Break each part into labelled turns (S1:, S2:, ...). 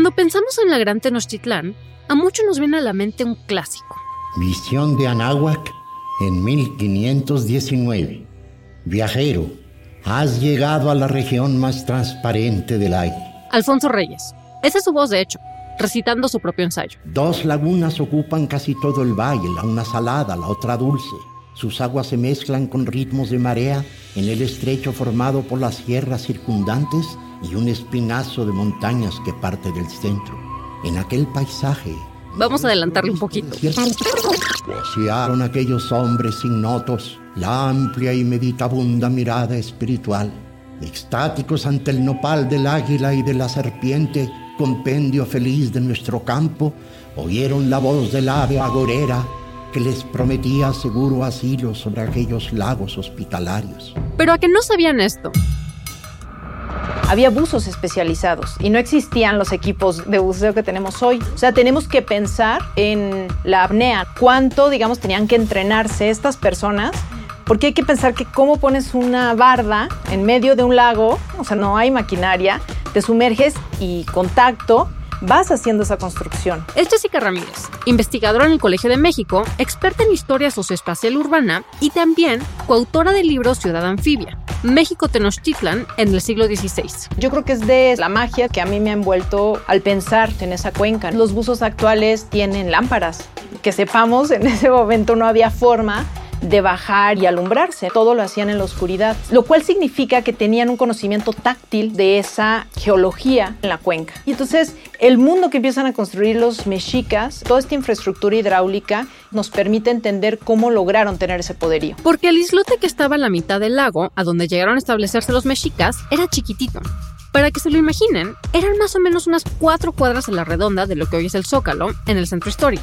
S1: Cuando pensamos en la Gran Tenochtitlán, a muchos nos viene a la mente un clásico.
S2: Visión de Anáhuac en 1519. Viajero, has llegado a la región más transparente del aire.
S1: Alfonso Reyes. Esa es su voz, de hecho, recitando su propio ensayo.
S2: Dos lagunas ocupan casi todo el valle, la una salada, la otra dulce. Sus aguas se mezclan con ritmos de marea en el estrecho formado por las sierras circundantes y un espinazo de montañas que parte del centro. En aquel paisaje
S1: Vamos a adelantarle un poquito.
S2: Pasearon aquellos hombres ignotos la amplia y meditabunda mirada espiritual, extáticos ante el nopal del águila y de la serpiente, compendio feliz de nuestro campo, oyeron la voz del ave agorera que les prometía seguro asilo sobre aquellos lagos hospitalarios.
S1: Pero a que no sabían esto,
S3: había buzos especializados y no existían los equipos de buceo que tenemos hoy. O sea, tenemos que pensar en la apnea, cuánto, digamos, tenían que entrenarse estas personas porque hay que pensar que cómo pones una barda en medio de un lago, o sea, no hay maquinaria, te sumerges y contacto vas haciendo esa construcción.
S1: Es Jessica Ramírez, investigadora en el Colegio de México, experta en historia socioespacial urbana y también coautora del libro Ciudad Anfibia, México Tenochtitlan en el siglo XVI.
S3: Yo creo que es de la magia que a mí me ha envuelto al pensar en esa cuenca. Los buzos actuales tienen lámparas. Que sepamos, en ese momento no había forma de bajar y alumbrarse. Todo lo hacían en la oscuridad, lo cual significa que tenían un conocimiento táctil de esa geología en la cuenca. Y entonces el mundo que empiezan a construir los mexicas, toda esta infraestructura hidráulica nos permite entender cómo lograron tener ese poderío.
S1: Porque el islote que estaba a la mitad del lago, a donde llegaron a establecerse los mexicas, era chiquitito. Para que se lo imaginen, eran más o menos unas cuatro cuadras a la redonda de lo que hoy es el Zócalo, en el centro histórico.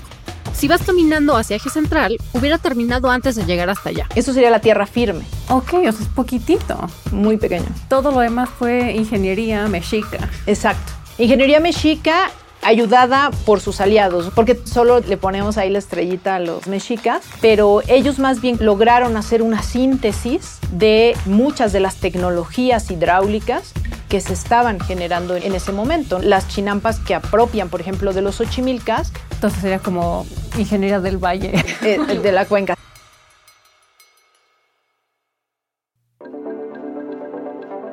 S1: Si vas caminando hacia eje central, hubiera terminado antes de llegar hasta allá.
S3: Eso sería la tierra firme.
S4: Ok, o sea, es poquitito.
S3: Muy pequeño.
S4: Todo lo demás fue ingeniería mexica.
S3: Exacto. Ingeniería mexica ayudada por sus aliados, porque solo le ponemos ahí la estrellita a los mexicas, pero ellos más bien lograron hacer una síntesis de muchas de las tecnologías hidráulicas que se estaban generando en ese momento. Las chinampas que apropian, por ejemplo, de los ochimilcas.
S4: Entonces sería como ingeniería del valle.
S3: Eh, de la cuenca.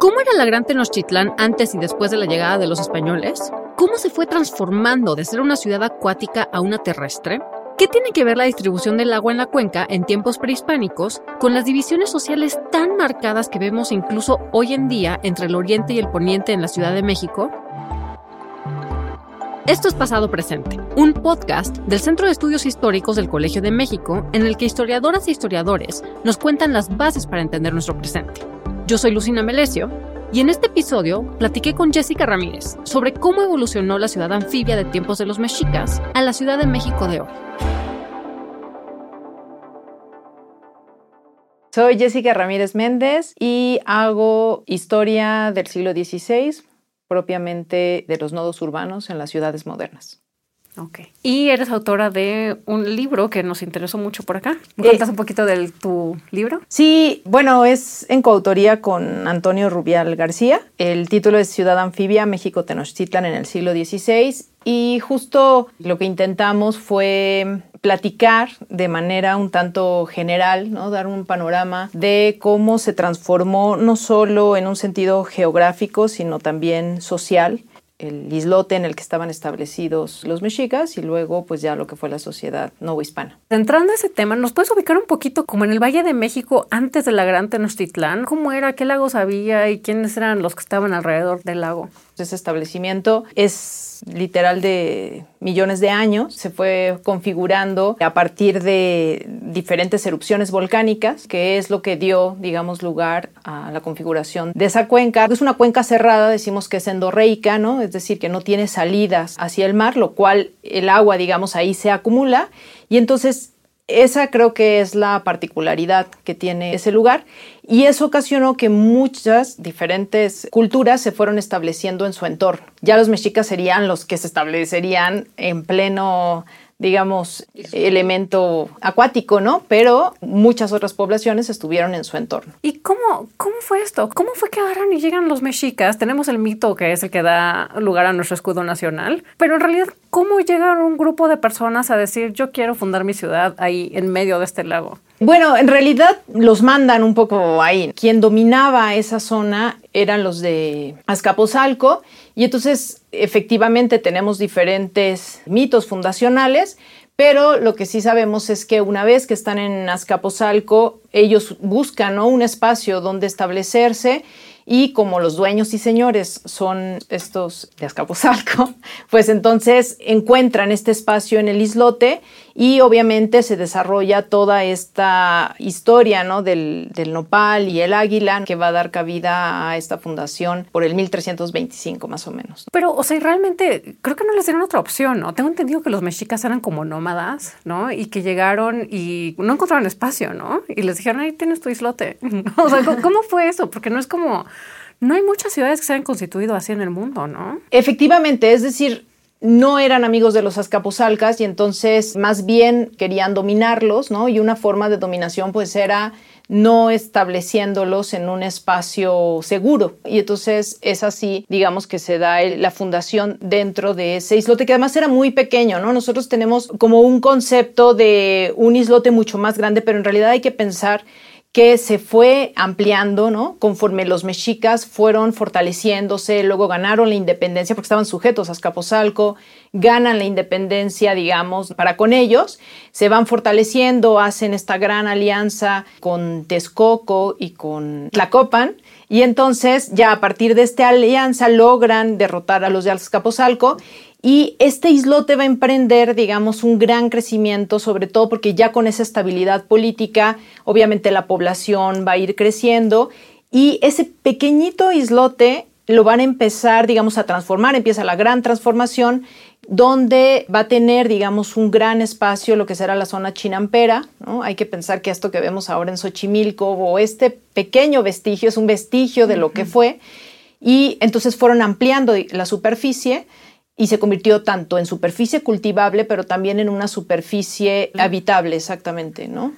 S1: ¿Cómo era la Gran Tenochtitlán antes y después de la llegada de los españoles? ¿Cómo se fue transformando de ser una ciudad acuática a una terrestre? ¿Qué tiene que ver la distribución del agua en la cuenca en tiempos prehispánicos con las divisiones sociales tan marcadas que vemos incluso hoy en día entre el oriente y el poniente en la Ciudad de México? Esto es Pasado Presente, un podcast del Centro de Estudios Históricos del Colegio de México en el que historiadoras e historiadores nos cuentan las bases para entender nuestro presente. Yo soy Lucina Melesio y en este episodio platiqué con Jessica Ramírez sobre cómo evolucionó la ciudad anfibia de tiempos de los mexicas a la Ciudad de México de hoy.
S3: Soy Jessica Ramírez Méndez y hago historia del siglo XVI, propiamente de los nodos urbanos en las ciudades modernas.
S4: Ok. Y eres autora de un libro que nos interesó mucho por acá. ¿Me cuentas un poquito de tu libro?
S3: Sí, bueno, es en coautoría con Antonio Rubial García. El título es Ciudad Anfibia, México Tenochtitlan en el siglo XVI. Y justo lo que intentamos fue platicar de manera un tanto general, ¿no? dar un panorama de cómo se transformó no solo en un sentido geográfico, sino también social el islote en el que estaban establecidos los mexicas y luego pues ya lo que fue la sociedad novohispana.
S4: Entrando a ese tema, ¿nos puedes ubicar un poquito como en el Valle de México antes de la Gran Tenochtitlán? ¿Cómo era? ¿Qué lagos había y quiénes eran los que estaban alrededor del lago?
S3: Ese establecimiento es literal de millones de años, se fue configurando a partir de diferentes erupciones volcánicas, que es lo que dio, digamos, lugar a la configuración de esa cuenca. Es una cuenca cerrada, decimos que es endorreica, ¿no? Es decir, que no tiene salidas hacia el mar, lo cual el agua, digamos, ahí se acumula y entonces esa creo que es la particularidad que tiene ese lugar y eso ocasionó que muchas diferentes culturas se fueron estableciendo en su entorno. Ya los mexicas serían los que se establecerían en pleno digamos, elemento acuático, ¿no? Pero muchas otras poblaciones estuvieron en su entorno.
S1: ¿Y cómo, cómo fue esto? ¿Cómo fue que agarran y llegan los mexicas? Tenemos el mito que es el que da lugar a nuestro escudo nacional, pero en realidad, ¿cómo llegan un grupo de personas a decir yo quiero fundar mi ciudad ahí en medio de este lago?
S3: Bueno, en realidad los mandan un poco ahí. Quien dominaba esa zona eran los de Azcapotzalco. Y entonces efectivamente tenemos diferentes mitos fundacionales, pero lo que sí sabemos es que una vez que están en Azcapotzalco, ellos buscan un espacio donde establecerse. Y como los dueños y señores son estos de Azcapotzalco, pues entonces encuentran este espacio en el islote y obviamente se desarrolla toda esta historia ¿no? del, del, nopal y el águila que va a dar cabida a esta fundación por el 1325 más o menos.
S1: Pero, o sea, realmente creo que no les dieron otra opción, ¿no? Tengo entendido que los mexicas eran como nómadas, ¿no? Y que llegaron y no encontraron espacio, ¿no? Y les dijeron, ahí tienes tu islote. o sea, ¿cómo fue eso? Porque no es como... No hay muchas ciudades que se hayan constituido así en el mundo, ¿no?
S3: Efectivamente, es decir, no eran amigos de los azcapotzalcas y entonces más bien querían dominarlos, ¿no? Y una forma de dominación pues era no estableciéndolos en un espacio seguro. Y entonces es así, digamos, que se da la fundación dentro de ese islote, que además era muy pequeño, ¿no? Nosotros tenemos como un concepto de un islote mucho más grande, pero en realidad hay que pensar que se fue ampliando, ¿no? Conforme los mexicas fueron fortaleciéndose, luego ganaron la independencia porque estaban sujetos a Azcapotzalco, ganan la independencia, digamos, para con ellos, se van fortaleciendo, hacen esta gran alianza con Texcoco y con Tlacopan, y entonces ya a partir de esta alianza logran derrotar a los de Azcapotzalco y este islote va a emprender, digamos, un gran crecimiento, sobre todo porque ya con esa estabilidad política, obviamente la población va a ir creciendo y ese pequeñito islote lo van a empezar, digamos, a transformar, empieza la gran transformación donde va a tener, digamos, un gran espacio, lo que será la zona chinampera. ¿no? Hay que pensar que esto que vemos ahora en Xochimilco o este pequeño vestigio es un vestigio de lo que fue. Y entonces fueron ampliando la superficie y se convirtió tanto en superficie cultivable, pero también en una superficie habitable, exactamente, ¿no?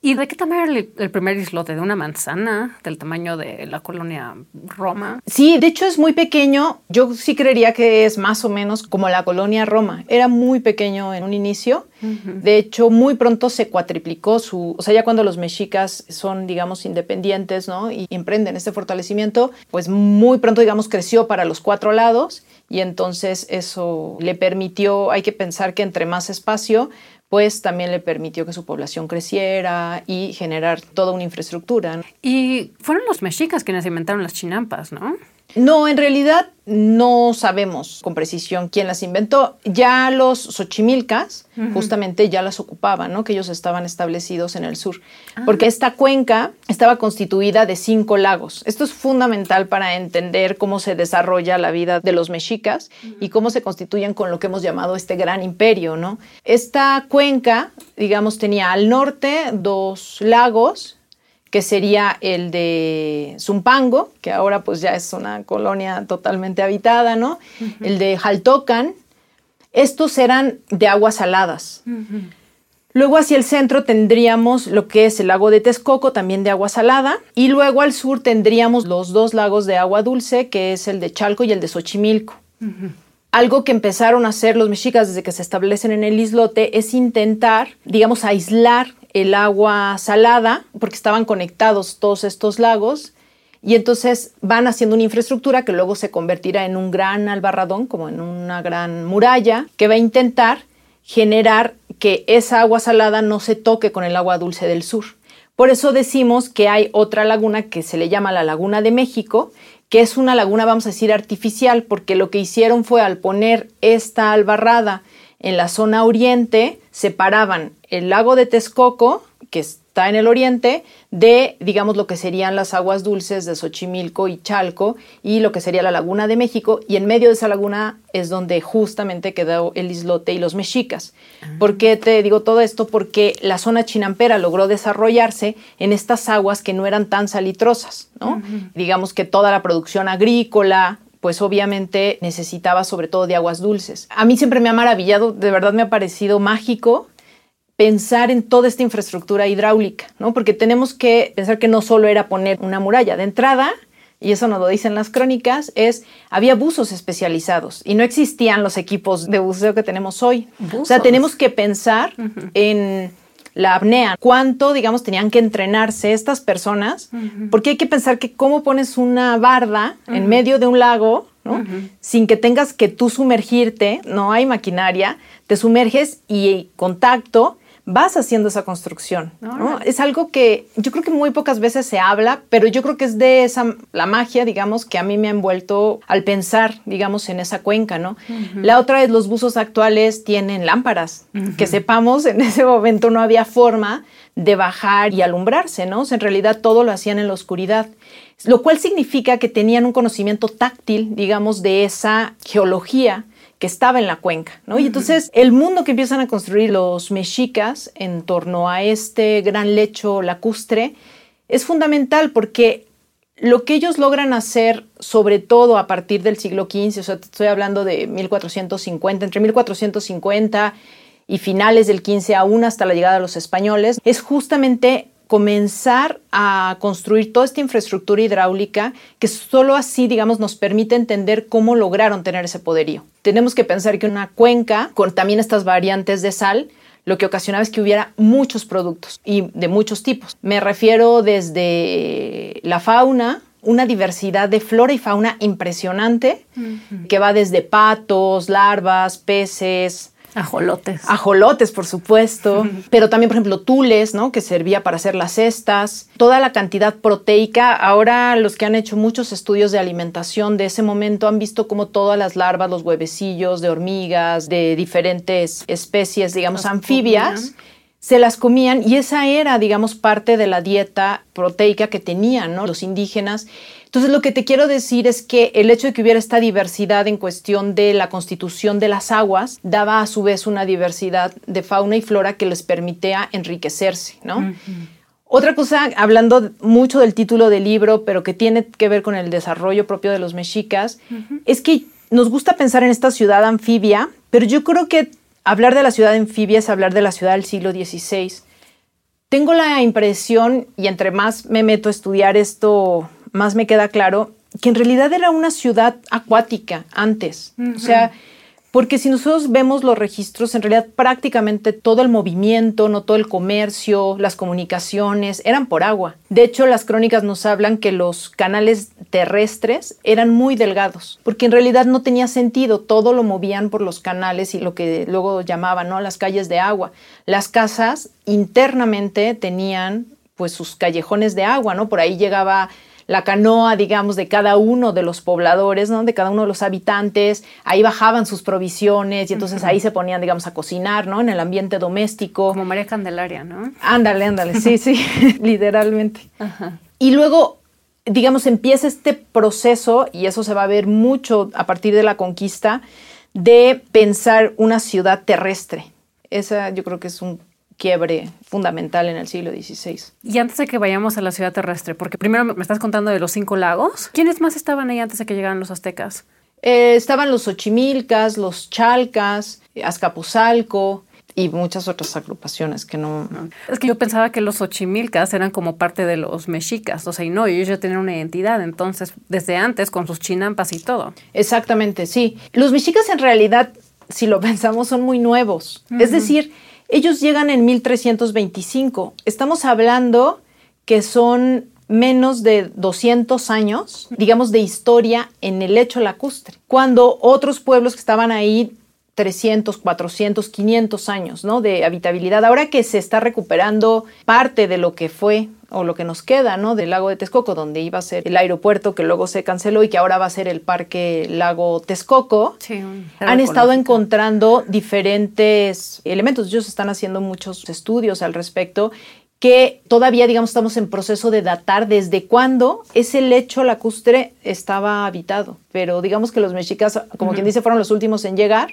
S1: ¿Y de qué tamaño era el, primer islote? ¿De una manzana? ¿Del tamaño de la colonia Roma?
S3: Sí, de hecho es muy pequeño. Yo sí creería que es más o menos como la colonia Roma. Era muy pequeño en un inicio. De hecho, muy pronto se cuatriplicó su... O sea, ya cuando los mexicas son, digamos, independientes, ¿no? Y emprenden este fortalecimiento, pues muy pronto, digamos, creció para los cuatro lados y entonces eso le permitió, hay que pensar que entre más espacio, pues también le permitió que su población creciera y generar toda una infraestructura.
S1: Y fueron los mexicas quienes inventaron las chinampas, ¿no?
S3: No, en realidad no sabemos con precisión quién las inventó. Ya los xochimilcas justamente ya las ocupaban, ¿no? Que ellos estaban establecidos en el sur. Ah. Porque esta cuenca estaba constituida de cinco lagos. Esto es fundamental para entender cómo se desarrolla la vida de los mexicas y cómo se constituyen con lo que hemos llamado este gran imperio, ¿no? Esta cuenca, digamos, tenía al norte dos lagos que sería el de Zumpango, que ahora pues ya es una colonia totalmente habitada, ¿no? El de Jaltocan. Estos eran de aguas saladas. Luego hacia el centro tendríamos lo que es el lago de Texcoco, también de agua salada, y luego al sur tendríamos los dos lagos de agua dulce, que es el de Chalco y el de Xochimilco. Algo que empezaron a hacer los mexicas desde que se establecen en el islote es intentar, digamos, aislar el agua salada, porque estaban conectados todos estos lagos, y entonces van haciendo una infraestructura que luego se convertirá en un gran albarradón, como en una gran muralla, que va a intentar generar que esa agua salada no se toque con el agua dulce del sur. Por eso decimos que hay otra laguna que se le llama la Laguna de México, que es una laguna, vamos a decir, artificial, porque lo que hicieron fue al poner esta albarrada en la zona oriente, separaban el lago de Texcoco, que está en el oriente, de, digamos, lo que serían las aguas dulces de Xochimilco y Chalco y lo que sería la Laguna de México. Y en medio de esa laguna es donde justamente quedó el islote y los mexicas. Ah. ¿Por qué te digo todo esto? Porque la zona chinampera logró desarrollarse en estas aguas que no eran tan salitrosas, ¿no? Digamos que toda la producción agrícola pues obviamente necesitaba sobre todo de aguas dulces. A mí siempre me ha maravillado, de verdad me ha parecido mágico pensar en toda esta infraestructura hidráulica, ¿no? Porque tenemos que pensar que no solo era poner una muralla de entrada, y eso nos lo dicen las crónicas, es había buzos especializados y no existían los equipos de buceo que tenemos hoy. O sea, tenemos que pensar en la apnea, cuánto, digamos, tenían que entrenarse estas personas, porque hay que pensar que cómo pones una barda en medio de un lago, ¿no? Sin que tengas que tú sumergirte, no hay maquinaria, te sumerges y contacto vas haciendo esa construcción. Es algo que yo creo que muy pocas veces se habla, pero yo creo que es de esa, la magia, digamos, que a mí me ha envuelto al pensar, digamos, en esa cuenca, ¿no? La otra es los buzos actuales tienen lámparas, que sepamos, en ese momento no había forma de bajar y alumbrarse, ¿no? en realidad todo lo hacían en la oscuridad lo cual significa que tenían un conocimiento táctil, digamos, de esa geología que estaba en la cuenca, ¿no? Y entonces el mundo que empiezan a construir los mexicas en torno a este gran lecho lacustre es fundamental porque lo que ellos logran hacer, sobre todo a partir del siglo XV, o sea, estoy hablando de 1450, entre 1450 y finales del XV aún hasta la llegada de los españoles, es justamente comenzar a construir toda esta infraestructura hidráulica que solo así, digamos, nos permite entender cómo lograron tener ese poderío. Tenemos que pensar que una cuenca con también estas variantes de sal lo que ocasionaba es que hubiera muchos productos y de muchos tipos. Me refiero desde la fauna, una diversidad de flora y fauna impresionante, que va desde patos, larvas, peces,
S1: Ajolotes.
S3: Ajolotes, por supuesto. Pero también, por ejemplo, tules, ¿no? Que servía para hacer las cestas. Toda la cantidad proteica. Ahora los que han hecho muchos estudios de alimentación de ese momento han visto como todas las larvas, los huevecillos de hormigas, de diferentes especies, digamos, anfibias se las comían y esa era, digamos, parte de la dieta proteica que tenían ¿no? los indígenas. Entonces, lo que te quiero decir es que el hecho de que hubiera esta diversidad en cuestión de la constitución de las aguas daba a su vez una diversidad de fauna y flora que les permitía enriquecerse, ¿no? Otra cosa, hablando mucho del título del libro, pero que tiene que ver con el desarrollo propio de los mexicas, es que nos gusta pensar en esta ciudad anfibia, pero yo creo que hablar de la ciudad anfibia es hablar de la ciudad del siglo XVI. Tengo la impresión, y entre más me meto a estudiar esto, más me queda claro, que en realidad era una ciudad acuática antes. O sea, porque si nosotros vemos los registros, en realidad prácticamente todo el movimiento, no todo el comercio, las comunicaciones, eran por agua. De hecho, las crónicas nos hablan que los canales terrestres eran muy delgados, porque en realidad no tenía sentido, todo lo movían por los canales y lo que luego llamaban, ¿no? Las calles de agua. Las casas internamente tenían pues sus callejones de agua, ¿no? Por ahí llegaba la canoa, digamos, de cada uno de los pobladores, ¿no? De cada uno de los habitantes. Ahí bajaban sus provisiones y entonces ahí se ponían, digamos, a cocinar, ¿no? En el ambiente doméstico.
S1: Como María Candelaria, ¿no?
S3: Ándale, ándale, sí, sí, literalmente. Y luego, digamos, empieza este proceso, y eso se va a ver mucho a partir de la conquista, de pensar una ciudad terrestre. Esa yo creo que es un quiebre fundamental en el siglo XVI.
S1: Y antes de que vayamos a la ciudad terrestre, porque primero me estás contando de los cinco lagos, ¿quiénes más estaban ahí antes de que llegaran los aztecas?
S3: Eh, estaban los Xochimilcas, los Chalcas, Azcapotzalco, y muchas otras agrupaciones que no...
S1: Es que yo pensaba que los Xochimilcas eran como parte de los mexicas, o sea, y no, ellos ya tenían una identidad, entonces, desde antes, con sus chinampas y todo.
S3: Exactamente, sí. Los mexicas en realidad, si lo pensamos, son muy nuevos. Es decir, ellos llegan en 1325. Estamos hablando que son menos de 200 años, digamos, de historia en el lecho lacustre, cuando otros pueblos que estaban ahí 300, 400, 500 años ¿no? de habitabilidad. Ahora que se está recuperando parte de lo que fue o lo que nos queda ¿no? del lago de Texcoco, donde iba a ser el aeropuerto que luego se canceló y que ahora va a ser el parque Lago Texcoco, han estado encontrando diferentes elementos. Ellos están haciendo muchos estudios al respecto que todavía, digamos, estamos en proceso de datar desde cuándo ese lecho lacustre estaba habitado. Pero digamos que los mexicas, como quien dice, fueron los últimos en llegar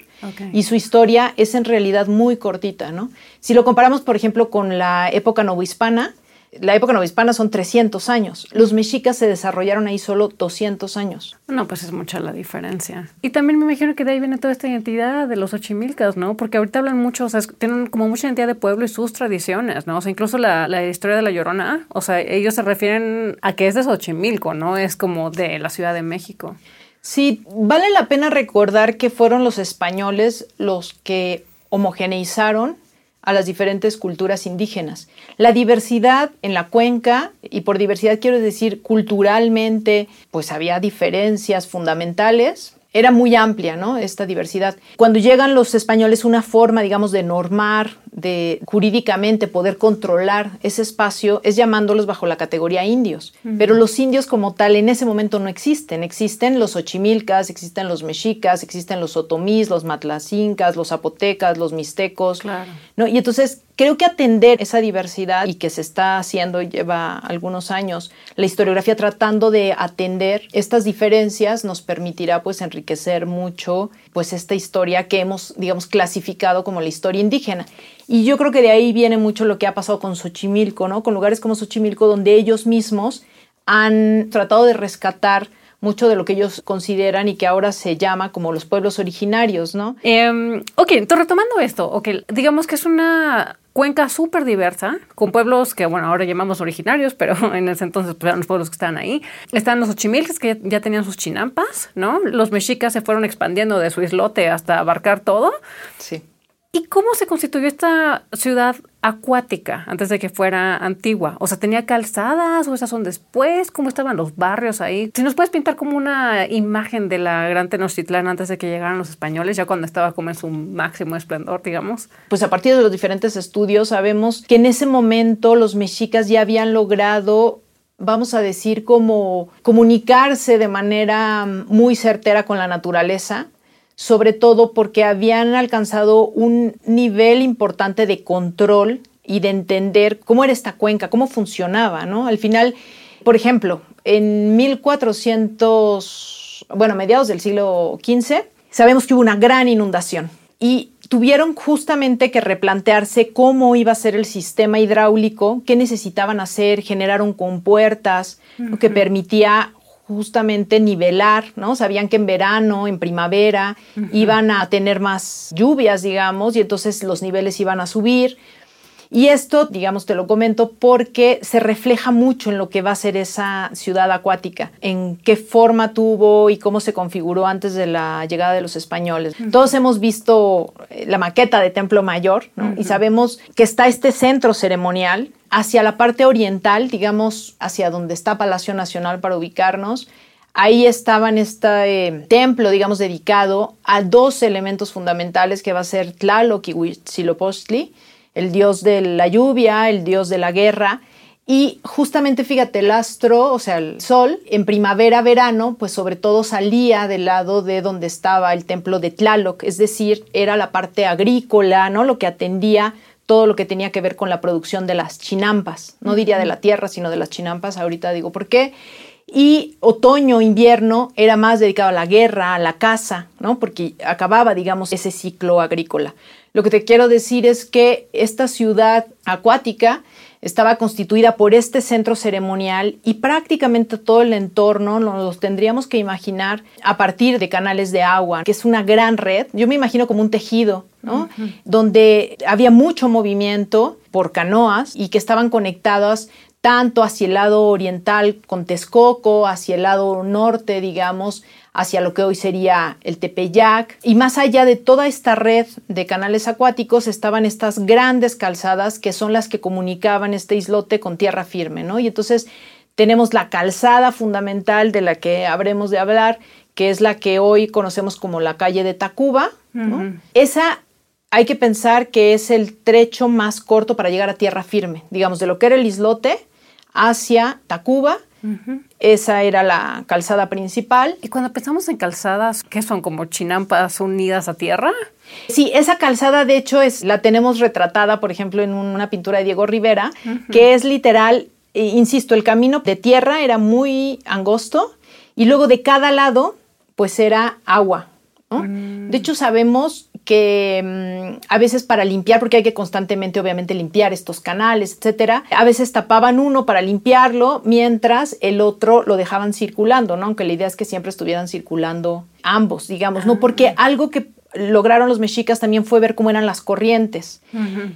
S3: y su historia es en realidad muy cortita, ¿no? Si lo comparamos, por ejemplo, con la época novohispana, la época novohispana son 300 años. Los mexicas se desarrollaron ahí solo 200 años.
S1: No, pues es mucha la diferencia. Y también me imagino que de ahí viene toda esta identidad de los ochimilcas, ¿no? Porque ahorita hablan mucho, o sea, tienen como mucha identidad de pueblo y sus tradiciones, ¿no? O sea, incluso la, la historia de la Llorona, o sea, ellos se refieren a que es de Xochimilco, ¿no? Es como de la Ciudad de México.
S3: Sí, vale la pena recordar que fueron los españoles los que homogeneizaron a las diferentes culturas indígenas. La diversidad en la cuenca, y por diversidad quiero decir culturalmente, pues había diferencias fundamentales, era muy amplia, ¿no? Esta diversidad. Cuando llegan los españoles, una forma, digamos, de normar, de jurídicamente poder controlar ese espacio es llamándolos bajo la categoría indios. Pero los indios como tal en ese momento no existen. Existen los ochimilcas, existen los mexicas, existen los otomís, los matlacincas, los zapotecas, los mixtecos.
S1: Claro.
S3: ¿no? Y entonces creo que atender esa diversidad y que se está haciendo lleva algunos años, la historiografía tratando de atender estas diferencias nos permitirá pues enriquecer mucho pues esta historia que hemos digamos clasificado como la historia indígena. Y yo creo que de ahí viene mucho lo que ha pasado con Xochimilco, ¿no? Con lugares como Xochimilco donde ellos mismos han tratado de rescatar mucho de lo que ellos consideran y que ahora se llama como los pueblos originarios, ¿no?
S1: Eh, ok, entonces retomando esto, okay, digamos que es una cuenca súper diversa, con pueblos que, bueno, ahora llamamos originarios, pero en ese entonces pues, eran los pueblos que estaban ahí. Están los ochimilques que ya, tenían sus chinampas, ¿no? Los mexicas se fueron expandiendo de su islote hasta abarcar todo.
S3: Sí.
S1: ¿Y cómo se constituyó esta ciudad acuática antes de que fuera antigua? O sea, ¿tenía calzadas o esas son después? ¿Cómo estaban los barrios ahí? Si nos puedes pintar como una imagen de la Gran Tenochtitlán antes de que llegaran los españoles, ya cuando estaba como en su máximo esplendor, digamos.
S3: Pues a partir de los diferentes estudios sabemos que en ese momento los mexicas ya habían logrado vamos a decir, como comunicarse de manera muy certera con la naturaleza, sobre todo porque habían alcanzado un nivel importante de control y de entender cómo era esta cuenca, cómo funcionaba, ¿no? Al final, por ejemplo, en 1400, bueno, mediados del siglo XV, sabemos que hubo una gran inundación y tuvieron justamente que replantearse cómo iba a ser el sistema hidráulico, qué necesitaban hacer, generaron compuertas, lo que permitía justamente nivelar, ¿no? Sabían que en verano, en primavera, iban a tener más lluvias, digamos, y entonces los niveles iban a subir. Y esto, digamos, te lo comento porque se refleja mucho en lo que va a ser esa ciudad acuática, en qué forma tuvo y cómo se configuró antes de la llegada de los españoles. Todos hemos visto eh, la maqueta de Templo Mayor ¿no? y sabemos que está este centro ceremonial hacia la parte oriental, digamos, hacia donde está Palacio Nacional para ubicarnos. Ahí estaba en este templo, digamos, dedicado a dos elementos fundamentales que va a ser Tlaloc y Huitzilopochtli, el dios de la lluvia, el dios de la guerra. Y justamente fíjate, el astro, o sea, el sol, en primavera, verano, pues sobre todo salía del lado de donde estaba el templo de Tlaloc, es decir, era la parte agrícola, ¿no? Lo que atendía todo lo que tenía que ver con la producción de las chinampas, no diría de la tierra, sino de las chinampas, ahorita digo por qué. Y otoño, invierno era más dedicado a la guerra, a la caza, ¿no? Porque acababa, digamos, ese ciclo agrícola. Lo que te quiero decir es que esta ciudad acuática estaba constituida por este centro ceremonial y prácticamente todo el entorno nos tendríamos que imaginar a partir de canales de agua, que es una gran red. Yo me imagino como un tejido, ¿no? Donde había mucho movimiento por canoas y que estaban conectadas tanto hacia el lado oriental con Texcoco, hacia el lado norte, digamos, hacia lo que hoy sería el Tepeyac. Y más allá de toda esta red de canales acuáticos estaban estas grandes calzadas que son las que comunicaban este islote con tierra firme, ¿no? Y entonces tenemos la calzada fundamental de la que habremos de hablar, que es la que hoy conocemos como la calle de Tacuba. Esa hay que pensar que es el trecho más corto para llegar a tierra firme, digamos, de lo que era el islote hacia Tacuba. Esa era la calzada principal.
S1: Y cuando pensamos en calzadas, ¿qué son como chinampas unidas a tierra?
S3: Sí, esa calzada de hecho es la tenemos retratada, por ejemplo, en una pintura de Diego Rivera, que es literal, eh, insisto, el camino de tierra era muy angosto y luego de cada lado pues era agua. De hecho sabemos que mm, a veces para limpiar, porque hay que constantemente obviamente limpiar estos canales, etcétera, a veces tapaban uno para limpiarlo mientras el otro lo dejaban circulando, ¿no? Aunque la idea es que siempre estuvieran circulando ambos, digamos, ¿no? Porque algo que lograron los mexicas también fue ver cómo eran las corrientes.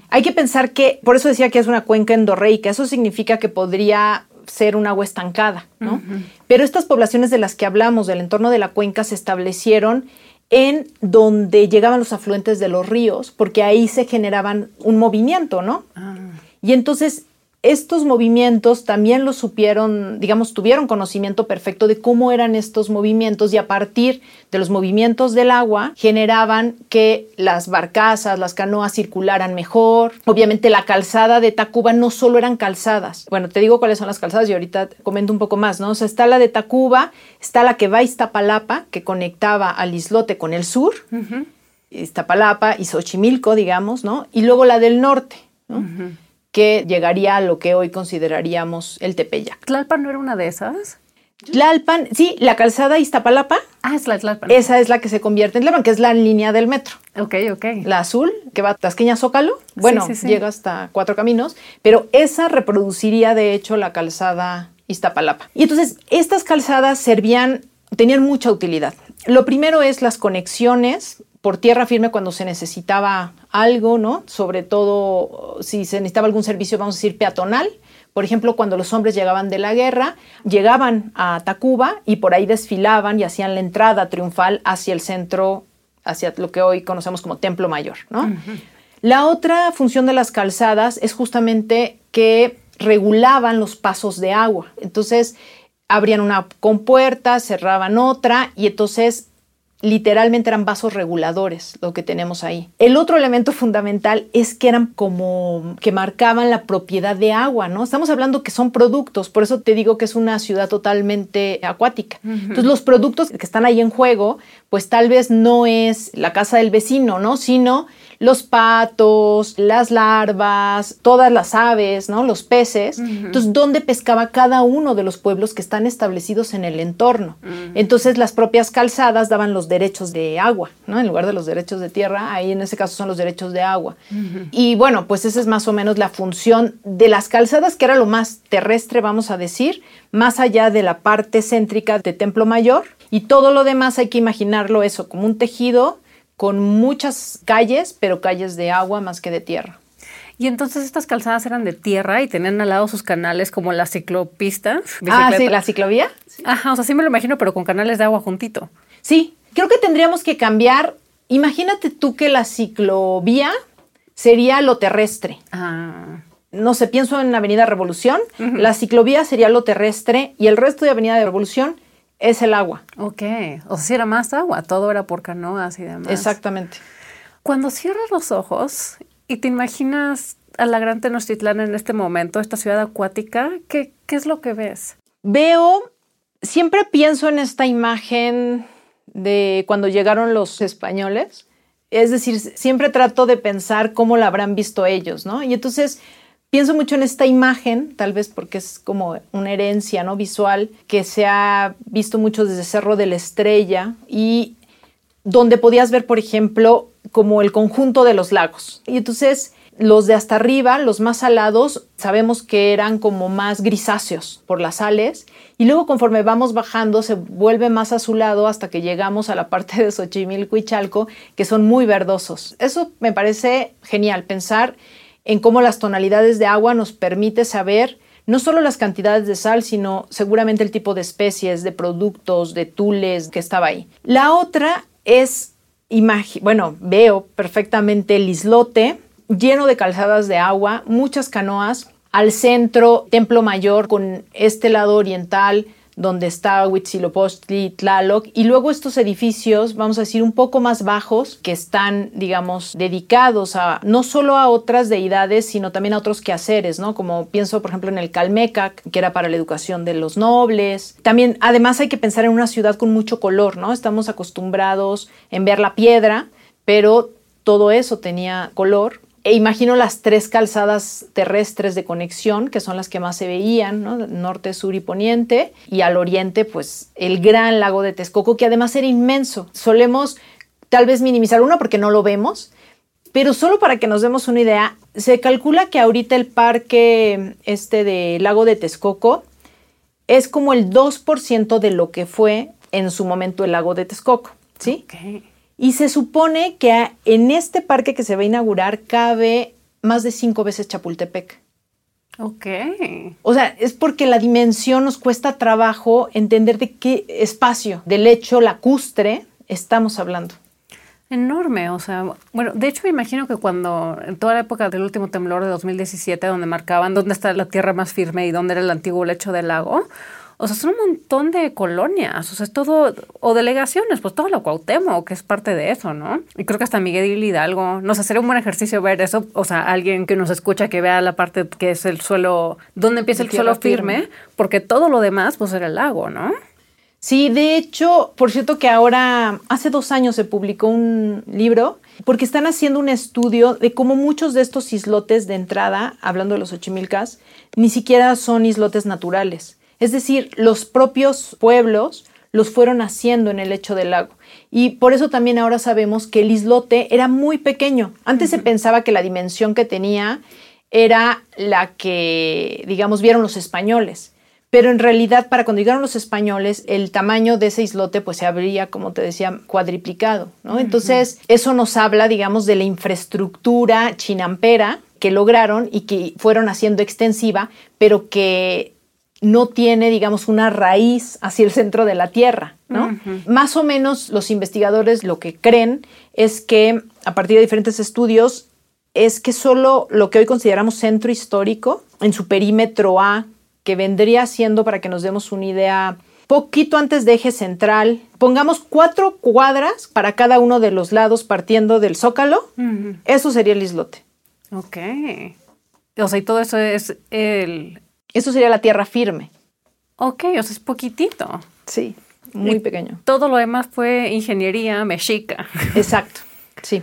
S3: Hay que pensar que, por eso decía que es una cuenca endorreica, eso significa que podría ser un agua estancada, ¿no? Pero estas poblaciones de las que hablamos, del entorno de la cuenca, se establecieron en donde llegaban los afluentes de los ríos, porque ahí se generaban un movimiento, ¿no? Ah. Y entonces estos movimientos también lo supieron, digamos, tuvieron conocimiento perfecto de cómo eran estos movimientos y a partir de los movimientos del agua generaban que las barcazas, las canoas circularan mejor. Obviamente la calzada de Tacuba no solo eran calzadas. Bueno, te digo cuáles son las calzadas y ahorita comento un poco más, ¿no? O sea, está la de Tacuba, está la que va a Iztapalapa, que conectaba al islote con el sur, Iztapalapa y Xochimilco, digamos, ¿no? Y luego la del norte, ¿no? Que llegaría a lo que hoy consideraríamos el Tepeyac.
S1: ¿Tlalpan no era una de esas?
S3: Tlalpan, sí, la calzada Iztapalapa.
S1: Ah, es la Tlalpan.
S3: Esa es la que se convierte en Tlalpan, que es la línea del metro.
S1: Ok, ok.
S3: La azul, que va a Tasqueña Zócalo, bueno, llega hasta Cuatro Caminos, pero esa reproduciría de hecho la calzada Iztapalapa. Y entonces, estas calzadas servían, tenían mucha utilidad. Lo primero es las conexiones por tierra firme cuando se necesitaba algo, ¿no? Sobre todo si se necesitaba algún servicio, vamos a decir, peatonal. Por ejemplo, cuando los hombres llegaban de la guerra, llegaban a Tacuba y por ahí desfilaban y hacían la entrada triunfal hacia el centro, hacia lo que hoy conocemos como Templo Mayor, ¿no? La otra función de las calzadas es justamente que regulaban los pasos de agua. Entonces, abrían una compuerta, cerraban otra y entonces literalmente eran vasos reguladores lo que tenemos ahí. El otro elemento fundamental es que eran como que marcaban la propiedad de agua, ¿no? Estamos hablando que son productos, por eso te digo que es una ciudad totalmente acuática. Entonces los productos que están ahí en juego, pues tal vez no es la casa del vecino, ¿no? Sino los patos, las larvas, todas las aves, ¿no? Los peces. Entonces, ¿dónde pescaba cada uno de los pueblos que están establecidos en el entorno? Entonces, las propias calzadas daban los derechos de agua, ¿no? En lugar de los derechos de tierra, ahí en ese caso son los derechos de agua. Y bueno, pues esa es más o menos la función de las calzadas, que era lo más terrestre, vamos a decir, más allá de la parte céntrica de Templo Mayor. Y todo lo demás hay que imaginarlo eso, como un tejido con muchas calles, pero calles de agua más que de tierra.
S1: Y entonces estas calzadas eran de tierra y tenían al lado sus canales como las ciclopistas.
S3: Ah, sí, la ciclovía.
S1: Ajá, o sea, sí me lo imagino, pero con canales de agua juntito.
S3: Sí, creo que tendríamos que cambiar. Imagínate tú que la ciclovía sería lo terrestre. Ah. No sé, pienso en Avenida Revolución. La ciclovía sería lo terrestre y el resto de Avenida de Revolución es el agua.
S1: Ok, o sea, si era más agua, todo era por canoas y demás.
S3: Exactamente.
S1: Cuando cierras los ojos y te imaginas a la Gran Tenochtitlán en este momento, esta ciudad acuática, ¿qué, qué es lo que ves?
S3: Veo, siempre pienso en esta imagen de cuando llegaron los españoles. Es decir, siempre trato de pensar cómo la habrán visto ellos, ¿no? Y entonces Pienso mucho en esta imagen, tal vez porque es como una herencia ¿no? visual que se ha visto mucho desde Cerro de la Estrella y donde podías ver, por ejemplo, como el conjunto de los lagos. Y entonces los de hasta arriba, los más salados, sabemos que eran como más grisáceos por las sales y luego conforme vamos bajando se vuelve más azulado hasta que llegamos a la parte de Xochimilco y Chalco, que son muy verdosos. Eso me parece genial, pensar en cómo las tonalidades de agua nos permite saber no solo las cantidades de sal, sino seguramente el tipo de especies, de productos, de tules que estaba ahí. La otra es, bueno, veo perfectamente el islote lleno de calzadas de agua, muchas canoas, al centro, Templo Mayor con este lado oriental, donde está Huitzilopochtli, Tlaloc, y luego estos edificios, vamos a decir, un poco más bajos, que están, digamos, dedicados a no solo a otras deidades, sino también a otros quehaceres, ¿no? Como pienso, por ejemplo, en el Calmecac, que era para la educación de los nobles. También, además, hay que pensar en una ciudad con mucho color, ¿no? Estamos acostumbrados en ver la piedra, pero todo eso tenía color e imagino las tres calzadas terrestres de conexión, que son las que más se veían, ¿no? norte, sur y poniente, y al oriente, pues el gran lago de Texcoco, que además era inmenso. Solemos tal vez minimizar uno porque no lo vemos, pero solo para que nos demos una idea, se calcula que ahorita el parque este de Lago de Texcoco es como el 2% de lo que fue en su momento el Lago de Texcoco, ¿sí? Y se supone que en este parque que se va a inaugurar cabe más de cinco veces Chapultepec.
S1: Ok.
S3: O sea, es porque la dimensión nos cuesta trabajo entender de qué espacio del lecho lacustre estamos hablando.
S1: Enorme, o sea, bueno, de hecho me imagino que cuando en toda la época del último temblor de 2017, donde marcaban dónde está la tierra más firme y dónde era el antiguo lecho del lago, o sea, son un montón de colonias, o sea, es todo, o delegaciones, pues todo lo Cuauhtémoc, que es parte de eso, ¿no? Y creo que hasta Miguel Hidalgo, no sé, sería un buen ejercicio ver eso, o sea, alguien que nos escucha que vea la parte que es el suelo, dónde empieza el suelo firme, porque todo lo demás, pues era el lago, ¿no?
S3: Sí, de hecho, por cierto que ahora, hace dos años se publicó un libro, porque están haciendo un estudio de cómo muchos de estos islotes de entrada, hablando de los Ochimilcas, ni siquiera son islotes naturales es decir, los propios pueblos los fueron haciendo en el lecho del lago. Y por eso también ahora sabemos que el islote era muy pequeño. Antes se pensaba que la dimensión que tenía era la que, digamos, vieron los españoles. Pero en realidad, para cuando llegaron los españoles, el tamaño de ese islote pues se habría, como te decía, cuadriplicado, ¿no? Entonces, eso nos habla, digamos, de la infraestructura chinampera que lograron y que fueron haciendo extensiva, pero que no tiene, digamos, una raíz hacia el centro de la Tierra, ¿no? Más o menos los investigadores lo que creen es que, a partir de diferentes estudios, es que solo lo que hoy consideramos centro histórico, en su perímetro A, que vendría siendo, para que nos demos una idea, poquito antes de eje central, pongamos cuatro cuadras para cada uno de los lados partiendo del zócalo, eso sería el islote.
S1: Ok. O sea, y todo eso es el,
S3: eso sería la tierra firme.
S1: Ok, o sea, es poquitito.
S3: Sí, muy pequeño.
S1: Todo lo demás fue ingeniería mexica.
S3: Exacto, sí.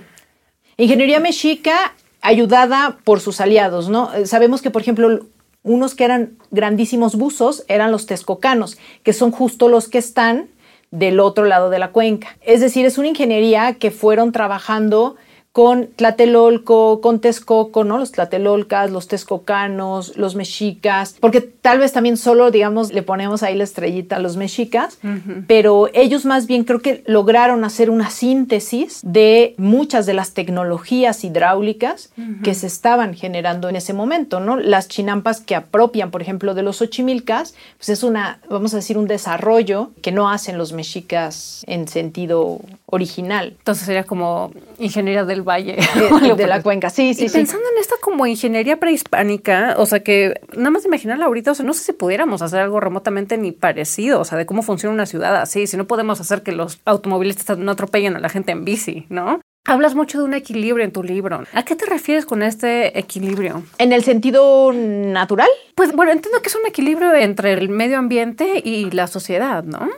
S3: Ingeniería mexica ayudada por sus aliados, ¿no? Eh, sabemos que, por ejemplo, unos que eran grandísimos buzos eran los texcocanos, que son justo los que están del otro lado de la cuenca. Es decir, es una ingeniería que fueron trabajando con Tlatelolco, con Texcoco, ¿no? Los Tlatelolcas, los Texcocanos, los mexicas, porque tal vez también solo, digamos, le ponemos ahí la estrellita a los mexicas, pero ellos más bien creo que lograron hacer una síntesis de muchas de las tecnologías hidráulicas que se estaban generando en ese momento, ¿no? Las chinampas que apropian, por ejemplo, de los ochimilcas, pues es una, vamos a decir, un desarrollo que no hacen los mexicas en sentido original.
S1: Entonces sería como ingeniería del valle.
S3: De, la cuenca, sí, sí,
S1: y Pensando en esto como ingeniería prehispánica, o sea que nada más imaginarla ahorita, o sea, no sé si pudiéramos hacer algo remotamente ni parecido, o sea, de cómo funciona una ciudad así, si no podemos hacer que los automovilistas no atropellen a la gente en bici, ¿no? Hablas mucho de un equilibrio en tu libro. ¿A qué te refieres con este equilibrio?
S3: ¿En el sentido natural?
S1: Pues bueno, entiendo que es un equilibrio entre el medio ambiente y la sociedad, ¿no?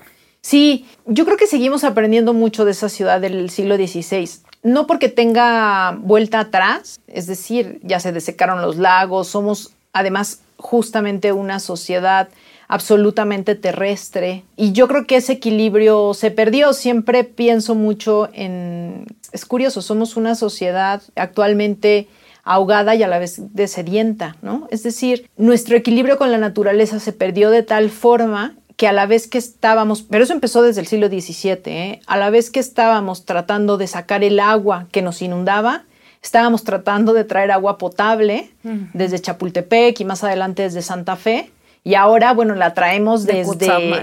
S3: Sí, yo creo que seguimos aprendiendo mucho de esa ciudad del siglo XVI. No porque tenga vuelta atrás, es decir, ya se desecaron los lagos, somos además justamente una sociedad absolutamente terrestre. Y yo creo que ese equilibrio se perdió. Siempre pienso mucho en... Es curioso, somos una sociedad actualmente ahogada y a la vez de sedienta, ¿no? Es decir, nuestro equilibrio con la naturaleza se perdió de tal forma que a la vez que estábamos, pero eso empezó desde el siglo XVII, ¿eh? a la vez que estábamos tratando de sacar el agua que nos inundaba, estábamos tratando de traer agua potable desde Chapultepec y más adelante desde Santa Fe, y ahora, bueno, la traemos desde...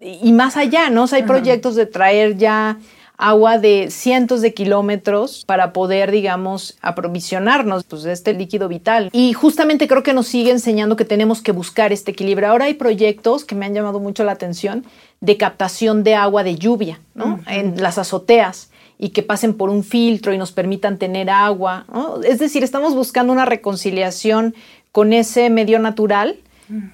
S3: y más allá, ¿no? hay proyectos de traer ya agua de cientos de kilómetros para poder, digamos, aprovisionarnos pues, de este líquido vital. Y justamente creo que nos sigue enseñando que tenemos que buscar este equilibrio. Ahora hay proyectos que me han llamado mucho la atención de captación de agua de lluvia, ¿no? En las azoteas y que pasen por un filtro y nos permitan tener agua. Es decir, estamos buscando una reconciliación con ese medio natural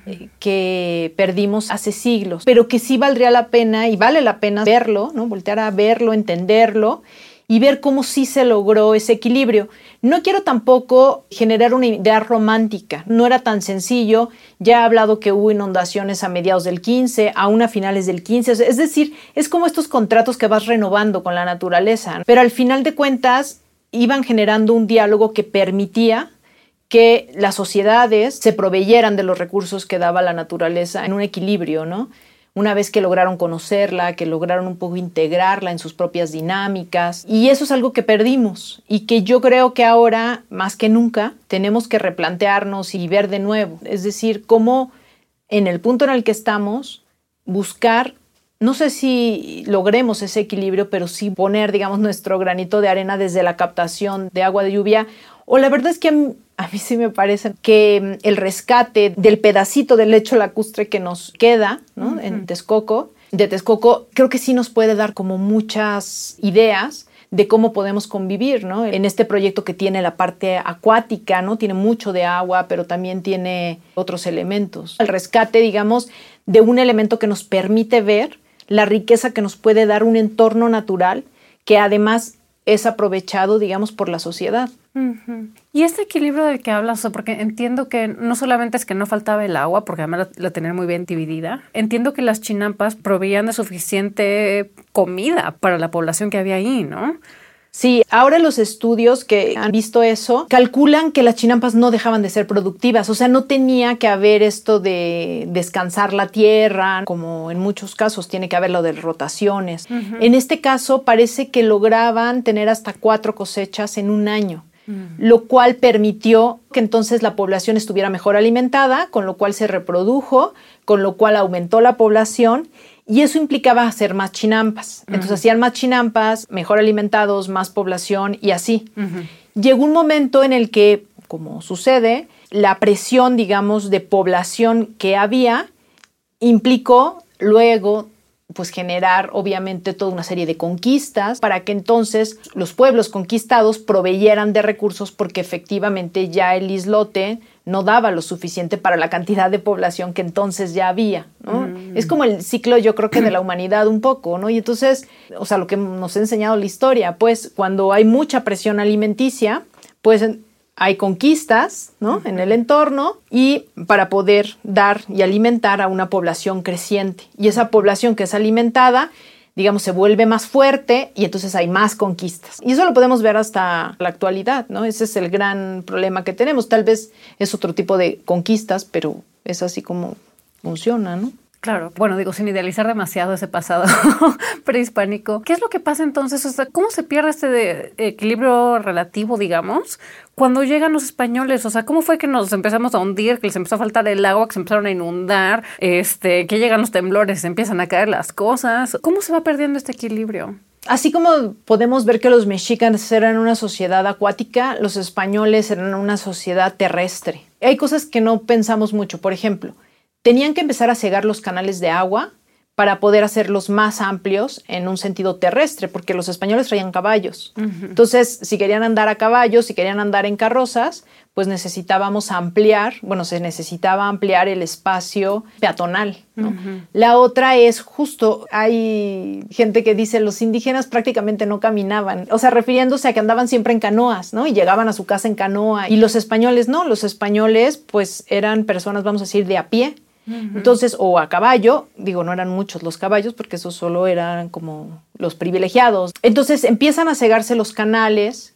S3: eh, que perdimos hace siglos, pero que sí valdría la pena y vale la pena verlo, ¿no? Voltear a verlo, entenderlo y ver cómo sí se logró ese equilibrio. No quiero tampoco generar una idea romántica, no era tan sencillo, ya he hablado que hubo inundaciones a mediados del 15, aún a finales del 15, es decir, es como estos contratos que vas renovando con la naturaleza, pero al final de cuentas iban generando un diálogo que permitía que las sociedades se proveyeran de los recursos que daba la naturaleza en un equilibrio, ¿no? una vez que lograron conocerla, que lograron un poco integrarla en sus propias dinámicas. Y eso es algo que perdimos y que yo creo que ahora, más que nunca, tenemos que replantearnos y ver de nuevo. Es decir, cómo en el punto en el que estamos, buscar, no sé si logremos ese equilibrio, pero sí poner, digamos, nuestro granito de arena desde la captación de agua de lluvia. O la verdad es que a mí sí me parece que mm, el rescate del pedacito del lecho lacustre que nos queda en Texcoco, de Texcoco, creo que sí nos puede dar como muchas ideas de cómo podemos convivir, ¿no? En este proyecto que tiene la parte acuática, ¿no? Tiene mucho de agua, pero también tiene otros elementos. El rescate, digamos, de un elemento que nos permite ver la riqueza que nos puede dar un entorno natural que además es aprovechado, digamos, por la sociedad.
S1: Y este equilibrio del que hablas, porque entiendo que no solamente es que no faltaba el agua, porque además la, la tenían muy bien dividida, entiendo que las chinampas proveían de suficiente comida para la población que había ahí, ¿no?
S3: Sí, ahora los estudios que han visto eso calculan que las chinampas no dejaban de ser productivas, o sea, no tenía que haber esto de descansar la tierra, como en muchos casos tiene que haber lo de rotaciones. En este caso parece que lograban tener hasta cuatro cosechas en un año. Mm. lo cual permitió que entonces la población estuviera mejor alimentada, con lo cual se reprodujo, con lo cual aumentó la población y eso implicaba hacer más chinampas. Entonces hacían más chinampas, mejor alimentados, más población y así. Llegó un momento en el que, como sucede, la presión, digamos, de población que había implicó luego pues generar obviamente toda una serie de conquistas para que entonces los pueblos conquistados proveyeran de recursos porque efectivamente ya el islote no daba lo suficiente para la cantidad de población que entonces ya había, mm. Es como el ciclo, yo creo que de la humanidad un poco, ¿no? Y entonces, o sea, lo que nos ha enseñado la historia, pues cuando hay mucha presión alimenticia, pues hay conquistas, ¿no? En el entorno y para poder dar y alimentar a una población creciente. Y esa población que es alimentada digamos, se vuelve más fuerte y entonces hay más conquistas. Y eso lo podemos ver hasta la actualidad, ¿no? Ese es el gran problema que tenemos. Tal vez es otro tipo de conquistas, pero es así como funciona, ¿no?
S1: Claro, bueno, digo, sin idealizar demasiado ese pasado prehispánico, ¿qué es lo que pasa entonces? O sea, ¿cómo se pierde este equilibrio relativo, digamos, cuando llegan los españoles? O sea, ¿cómo fue que nos empezamos a hundir, que les empezó a faltar el agua, que se empezaron a inundar, este, que llegan los temblores, empiezan a caer las cosas? ¿Cómo se va perdiendo este equilibrio?
S3: Así como podemos ver que los mexicanos eran una sociedad acuática, los españoles eran una sociedad terrestre. Hay cosas que no pensamos mucho, por ejemplo, tenían que empezar a cegar los canales de agua para poder hacerlos más amplios en un sentido terrestre, porque los españoles traían caballos. Entonces, si querían andar a caballos, si querían andar en carrozas, pues necesitábamos ampliar, bueno, se necesitaba ampliar el espacio peatonal. La otra es justo, hay gente que dice, los indígenas prácticamente no caminaban, o sea, refiriéndose a que andaban siempre en canoas, ¿no? Y llegaban a su casa en canoa. Y los españoles no, los españoles pues eran personas, vamos a decir, de a pie entonces, o a caballo, digo, no eran muchos los caballos porque esos solo eran como los privilegiados. Entonces empiezan a cegarse los canales.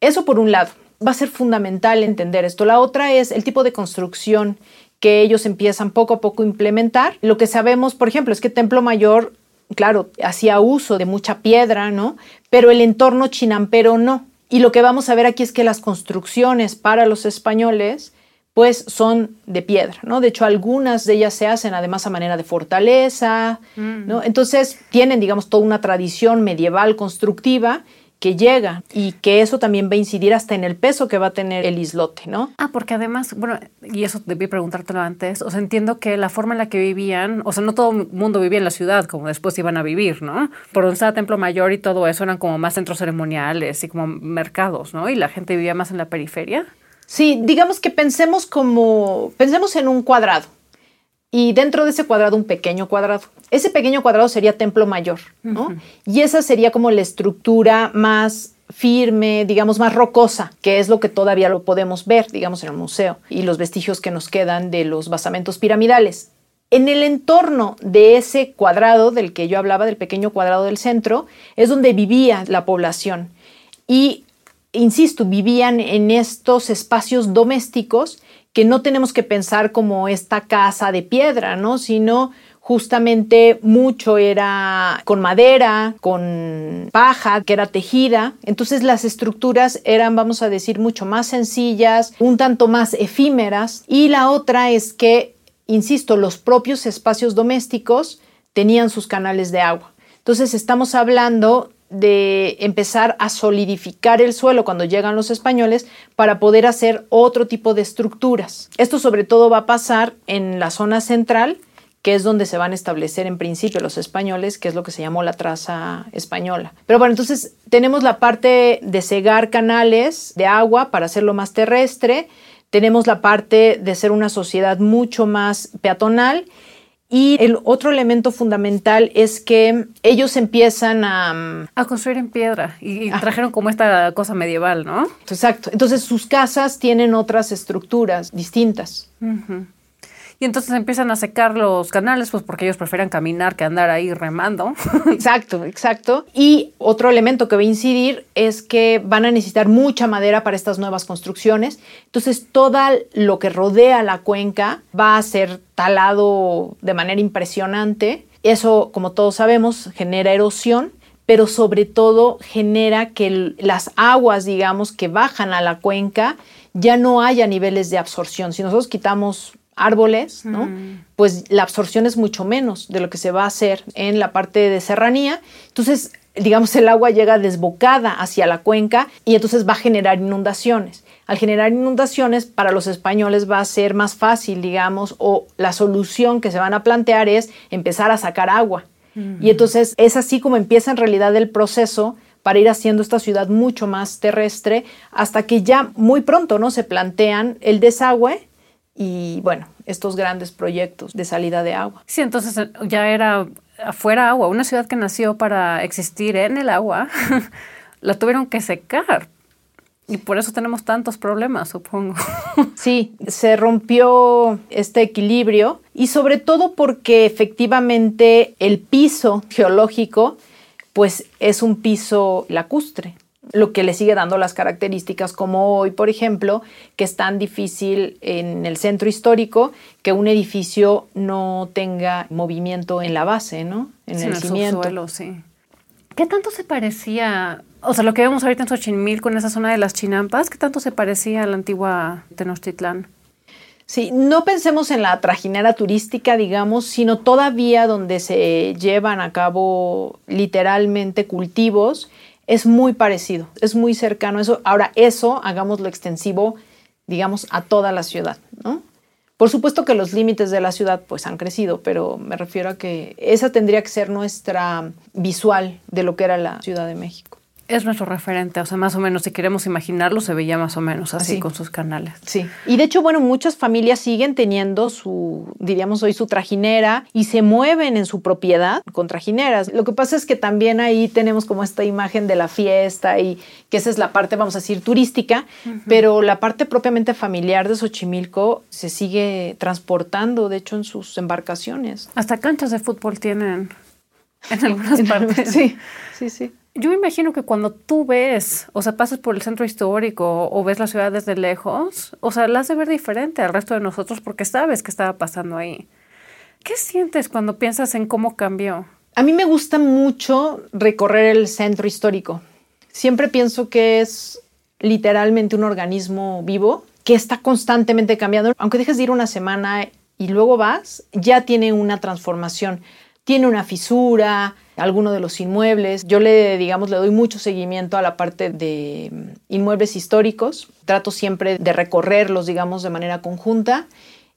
S3: Eso por un lado, va a ser fundamental entender esto. La otra es el tipo de construcción que ellos empiezan poco a poco a implementar. Lo que sabemos, por ejemplo, es que Templo Mayor, claro, hacía uso de mucha piedra, ¿no? Pero el entorno chinampero no. Y lo que vamos a ver aquí es que las construcciones para los españoles pues son de piedra, ¿no? De hecho, algunas de ellas se hacen además a manera de fortaleza, mm. ¿no? Entonces tienen, digamos, toda una tradición medieval constructiva que llega y que eso también va a incidir hasta en el peso que va a tener el islote, ¿no?
S1: Ah, porque además, bueno, y eso debí preguntártelo antes, o sea, entiendo que la forma en la que vivían, o sea, no todo el mundo vivía en la ciudad como después iban a vivir, ¿no? Por donde estaba Templo Mayor y todo eso eran como más centros ceremoniales y como mercados, ¿no? Y la gente vivía más en la periferia.
S3: Sí, digamos que pensemos como, pensemos en un cuadrado y dentro de ese cuadrado un pequeño cuadrado. Ese pequeño cuadrado sería templo mayor, ¿no? Y esa sería como la estructura más firme, digamos, más rocosa, que es lo que todavía lo podemos ver, digamos, en el museo, y los vestigios que nos quedan de los basamentos piramidales. En el entorno de ese cuadrado del que yo hablaba, del pequeño cuadrado del centro, es donde vivía la población. Y, insisto, vivían en estos espacios domésticos que no tenemos que pensar como esta casa de piedra, ¿no? Sino justamente mucho era con madera, con paja, que era tejida. Entonces las estructuras eran, vamos a decir, mucho más sencillas, un tanto más efímeras. Y la otra es que, insisto, los propios espacios domésticos tenían sus canales de agua. Entonces estamos hablando de empezar a solidificar el suelo cuando llegan los españoles para poder hacer otro tipo de estructuras. Esto sobre todo va a pasar en la zona central que es donde se van a establecer en principio los españoles, que es lo que se llamó la traza española. Pero bueno, entonces tenemos la parte de cegar canales de agua para hacerlo más terrestre, tenemos la parte de ser una sociedad mucho más peatonal y el otro elemento fundamental es que ellos empiezan a...
S1: A construir en piedra y, ah. trajeron como esta cosa medieval, ¿no?
S3: Exacto. Entonces sus casas tienen otras estructuras distintas.
S1: Y entonces empiezan a secar los canales, pues porque ellos prefieren caminar que andar ahí remando.
S3: Exacto, exacto. Y otro elemento que va a incidir es que van a necesitar mucha madera para estas nuevas construcciones. Entonces, todo lo que rodea la cuenca va a ser talado de manera impresionante. Eso, como todos sabemos, genera erosión pero sobre todo genera que las aguas, digamos, que bajan a la cuenca ya no haya niveles de absorción. Si nosotros quitamos árboles, ¿no? Pues la absorción es mucho menos de lo que se va a hacer en la parte de serranía. Entonces, digamos, el agua llega desbocada hacia la cuenca y entonces va a generar inundaciones. Al generar inundaciones, para los españoles va a ser más fácil, digamos, o la solución que se van a plantear es empezar a sacar agua. Y entonces es así como empieza en realidad el proceso para ir haciendo esta ciudad mucho más terrestre hasta que ya muy pronto no se plantean el desagüe y bueno, estos grandes proyectos de salida de agua.
S1: Sí, entonces eh, ya era afuera agua, una ciudad que nació para existir en el agua, la tuvieron que secar. Y por eso tenemos tantos problemas, supongo.
S3: Sí, se rompió este equilibrio y sobre todo porque efectivamente el piso geológico pues es un piso lacustre lo que le sigue dando las características como hoy, por ejemplo, que es tan difícil en el centro histórico que un edificio no tenga movimiento en la base, ¿no?
S1: En el, cimiento. sí. ¿Qué tanto se parecía, o sea, lo que vemos ahorita en Xochimilco, con esa zona de las chinampas, qué tanto se parecía a la antigua Tenochtitlán?
S3: Sí, no pensemos en la trajinera turística, digamos, sino todavía donde se llevan a cabo literalmente cultivos es muy parecido, es muy cercano eso. Ahora, eso hagámoslo extensivo, digamos, a toda la ciudad, ¿no? Por supuesto que los límites de la ciudad pues han crecido, pero me refiero a que esa tendría que ser nuestra visual de lo que era la Ciudad de México
S1: es nuestro referente, o sea, más o menos, si queremos imaginarlo, se veía más o menos así, con sus canales.
S3: Sí. Y de hecho, bueno, muchas familias siguen teniendo su, diríamos hoy, su trajinera y se mueven en su propiedad con trajineras. Lo que pasa es que también ahí tenemos como esta imagen de la fiesta y que esa es la parte, vamos a decir, turística, pero la parte propiamente familiar de Xochimilco se sigue transportando, de hecho, en sus embarcaciones.
S1: Hasta canchas de fútbol tienen en algunas partes.
S3: Sí, sí, sí.
S1: Yo me imagino que cuando tú ves, o sea, pasas por el centro histórico o ves la ciudad desde lejos, o sea, la hace ver diferente al resto de nosotros porque sabes qué estaba pasando ahí. ¿Qué sientes cuando piensas en cómo cambió?
S3: A mí me gusta mucho recorrer el centro histórico. Siempre pienso que es literalmente un organismo vivo que está constantemente cambiando. Aunque dejes de ir una semana y luego vas, ya tiene una transformación. Tiene una fisura, alguno de los inmuebles. Yo le, digamos, le doy mucho seguimiento a la parte de mm, inmuebles históricos. Trato siempre de recorrerlos, digamos, de manera conjunta.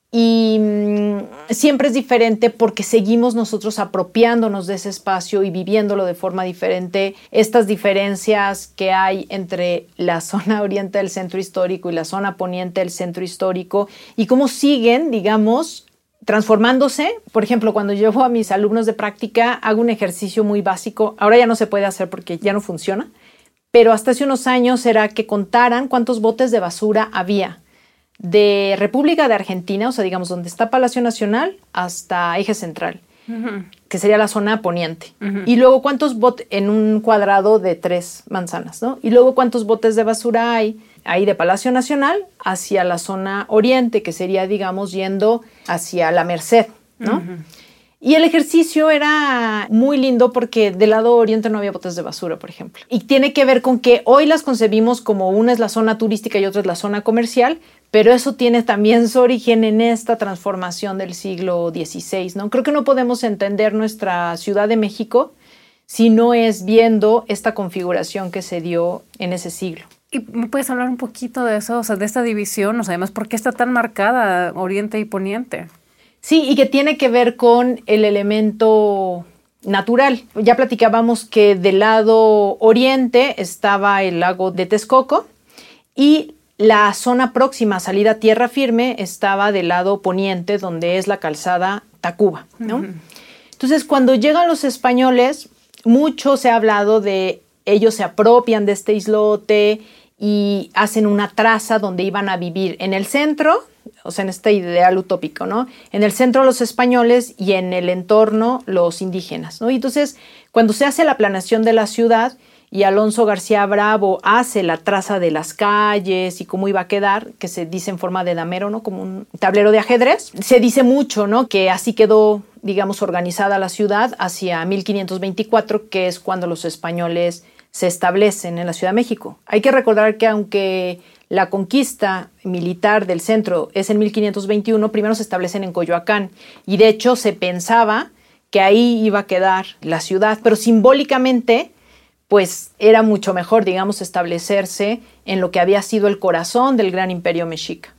S3: Y mm, siempre es diferente porque seguimos nosotros apropiándonos de ese espacio y viviéndolo de forma diferente. Estas diferencias que hay entre la zona oriente del centro histórico y la zona poniente del centro histórico y cómo siguen, digamos, transformándose. Por ejemplo, cuando llevo a mis alumnos de práctica, hago un ejercicio muy básico. Ahora ya no se puede hacer porque ya no funciona, pero hasta hace unos años era que contaran cuántos botes de basura había de República de Argentina, o sea, digamos, donde está Palacio Nacional, hasta Eje Central, que sería la zona poniente. Y luego cuántos botes en un cuadrado de tres manzanas, ¿no? Y luego cuántos botes de basura hay ahí de Palacio Nacional hacia la zona oriente, que sería, digamos, yendo hacia la Merced, ¿no? Y el ejercicio era muy lindo porque del lado oriente no había botes de basura, por ejemplo. Y tiene que ver con que hoy las concebimos como una es la zona turística y otra es la zona comercial, pero eso tiene también su origen en esta transformación del siglo XVI, ¿no? Creo que no podemos entender nuestra Ciudad de México si no es viendo esta configuración que se dio en ese siglo.
S1: ¿Y me puedes hablar un poquito de eso, o sea, de esta división, o sea, además, ¿por qué está tan marcada Oriente y Poniente?
S3: Sí, y que tiene que ver con el elemento natural. Ya platicábamos que del lado oriente estaba el lago de Texcoco y la zona próxima a salida a tierra firme estaba del lado poniente, donde es la calzada Tacuba. ¿no? Entonces, cuando llegan los españoles, mucho se ha hablado de ellos se apropian de este islote y hacen una traza donde iban a vivir en el centro, o sea, en este ideal utópico, ¿no? En el centro los españoles y en el entorno los indígenas, ¿no? Y entonces, cuando se hace la planeación de la ciudad y Alonso García Bravo hace la traza de las calles y cómo iba a quedar, que se dice en forma de damero, ¿no? Como un tablero de ajedrez, se dice mucho, ¿no? Que así quedó, digamos, organizada la ciudad hacia 1524, que es cuando los españoles se establecen en la Ciudad de México. Hay que recordar que aunque la conquista militar del centro es en 1521, primero se establecen en Coyoacán y de hecho se pensaba que ahí iba a quedar la ciudad, pero simbólicamente pues era mucho mejor, digamos, establecerse en lo que había sido el corazón del gran imperio mexica.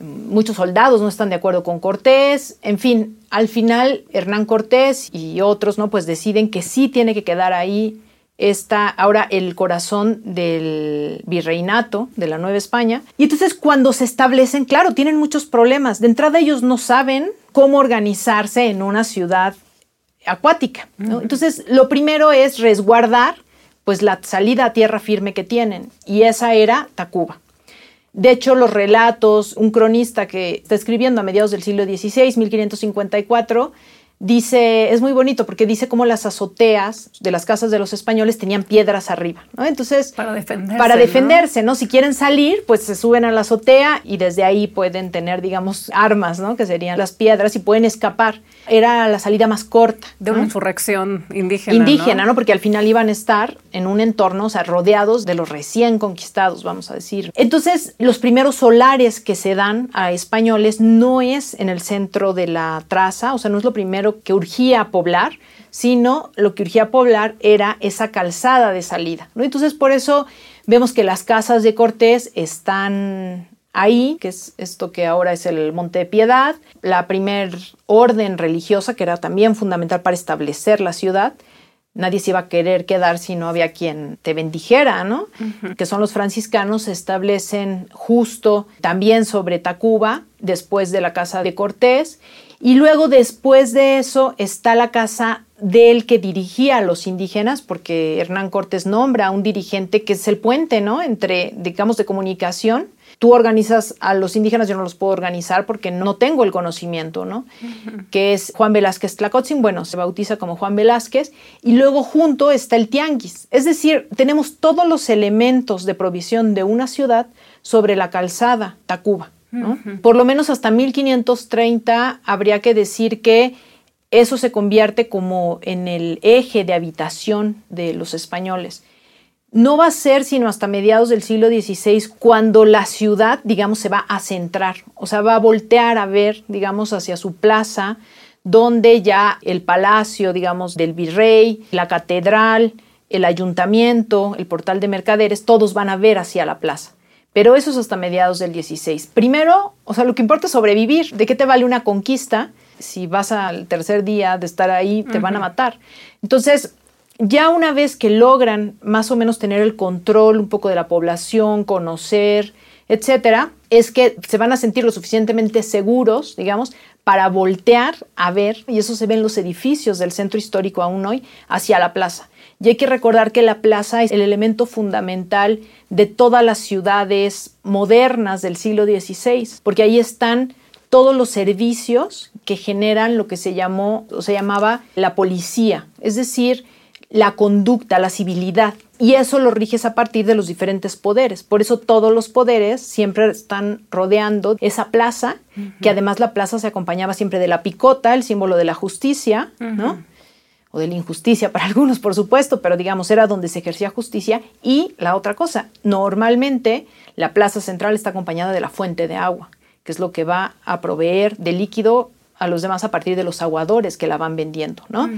S3: Muchos soldados no están de acuerdo con Cortés, en fin, al final Hernán Cortés y otros no, pues deciden que sí tiene que quedar ahí está ahora el corazón del virreinato de la Nueva España. Y entonces cuando se establecen, claro, tienen muchos problemas. De entrada ellos no saben cómo organizarse en una ciudad acuática. Entonces lo primero es resguardar pues la salida a tierra firme que tienen y esa era Tacuba. De hecho, los relatos, un cronista que está escribiendo a mediados del siglo XVI, 1554, dice, es muy bonito porque dice cómo las azoteas de las casas de los españoles tenían piedras arriba, ¿no? Entonces,
S1: para defenderse.
S3: Para defenderse, ¿no? Si quieren salir, pues se suben a la azotea y desde ahí pueden tener, digamos, armas, ¿no? Que serían las piedras y pueden escapar. Era la salida más corta.
S1: De una insurrección indígena.
S3: Indígena, ¿no? Porque al final iban a estar en un entorno, o sea, rodeados de los recién conquistados, vamos a decir. Entonces, los primeros solares que se dan a españoles no es en el centro de la traza, o sea, no es lo primero que urgía poblar, sino lo que urgía poblar era esa calzada de salida. ¿no? Entonces, por eso vemos que las casas de Cortés están ahí, que es esto que ahora es el Monte de Piedad, la primer orden religiosa que era también fundamental para establecer la ciudad. Nadie se iba a querer quedar si no había quien te bendijera, ¿no? Que son los franciscanos, se establecen justo también sobre Tacuba, después de la casa de Cortés, y luego después de eso está la casa del que dirigía a los indígenas, porque Hernán Cortés nombra a un dirigente que es el puente, ¿no? Entre, digamos, de comunicación. Tú organizas a los indígenas, yo no los puedo organizar porque no tengo el conocimiento, ¿no? Que es Juan Velázquez Tlacotzin, bueno, se bautiza como Juan Velázquez, y luego junto está el tianguis. Es decir, tenemos todos los elementos de provisión de una ciudad sobre la calzada Tacuba. Por lo menos hasta 1530 habría que decir que eso se convierte como en el eje de habitación de los españoles. No va a ser sino hasta mediados del siglo XVI cuando la ciudad, digamos, se va a centrar, o sea, va a voltear a ver, digamos, hacia su plaza, donde ya el palacio, digamos, del virrey, la catedral, el ayuntamiento, el portal de mercaderes, todos van a ver hacia la plaza. Pero eso es hasta mediados del 16. Primero, o sea, lo que importa es sobrevivir. ¿De qué te vale una conquista? Si vas al tercer día de estar ahí, te van a matar. Entonces, ya una vez que logran más o menos tener el control un poco de la población, conocer, etcétera, es que se van a sentir lo suficientemente seguros, digamos, para voltear a ver, y eso se ve en los edificios del centro histórico aún hoy, hacia la plaza. Y hay que recordar que la plaza es el elemento fundamental de todas las ciudades modernas del siglo XVI, porque ahí están todos los servicios que generan lo que se llamó o se llamaba la policía, es decir, la conducta, la civilidad. Y eso lo riges a partir de los diferentes poderes. Por eso todos los poderes siempre están rodeando esa plaza, que además la plaza se acompañaba siempre de la picota, el símbolo de la justicia, ¿no? O de la injusticia para algunos, por supuesto, pero digamos, era donde se ejercía justicia. Y la otra cosa, normalmente la plaza central está acompañada de la fuente de agua, que es lo que va a proveer de líquido a los demás a partir de los aguadores que la van vendiendo, ¿no?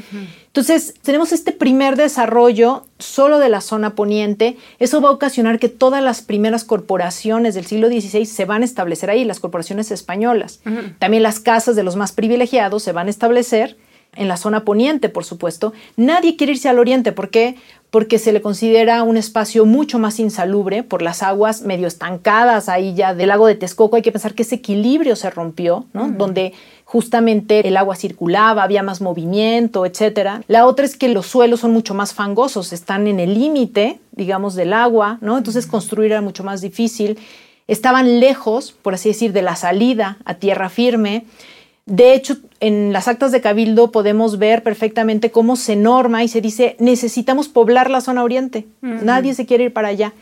S3: Entonces, tenemos este primer desarrollo solo de la zona poniente. Eso va a ocasionar que todas las primeras corporaciones del siglo XVI se van a establecer ahí, las corporaciones españolas. También las casas de los más privilegiados se van a establecer en la zona poniente, por supuesto. Nadie quiere irse al oriente, ¿por qué? Porque se le considera un espacio mucho más insalubre por las aguas medio estancadas ahí ya del lago de Texcoco. Hay que pensar que ese equilibrio se rompió, ¿no? Donde justamente el agua circulaba, había más movimiento, etc. La otra es que los suelos son mucho más fangosos, están en el límite, digamos, del agua, ¿no? Entonces construir era mucho más difícil. Estaban lejos, por así decir, de la salida a tierra firme. De hecho, en las actas de Cabildo podemos ver perfectamente cómo se norma y se dice necesitamos poblar la zona oriente. Nadie se quiere ir para allá.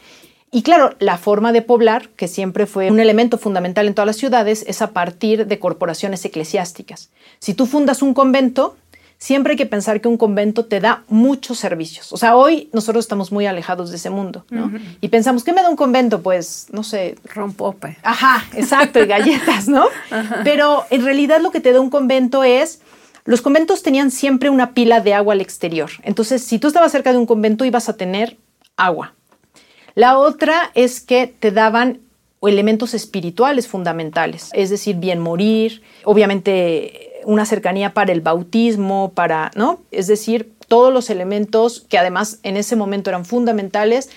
S3: Y claro, la forma de poblar, que siempre fue un elemento fundamental en todas las ciudades, es a partir de corporaciones eclesiásticas. Si tú fundas un convento, siempre hay que pensar que un convento te da muchos servicios. O sea, hoy nosotros estamos muy alejados de ese mundo, ¿no? Y pensamos, ¿qué me da un convento? Pues, no sé.
S1: Rompope.
S3: Ajá, exacto, y galletas, ¿no? Pero en realidad lo que te da un convento es... Los conventos tenían siempre una pila de agua al exterior. Entonces, si tú estabas cerca de un convento, ibas a tener agua. La otra es que te daban elementos espirituales fundamentales, es decir, bien morir, obviamente una cercanía para el bautismo, para, ¿no? Es decir, todos los elementos que además en ese momento eran fundamentales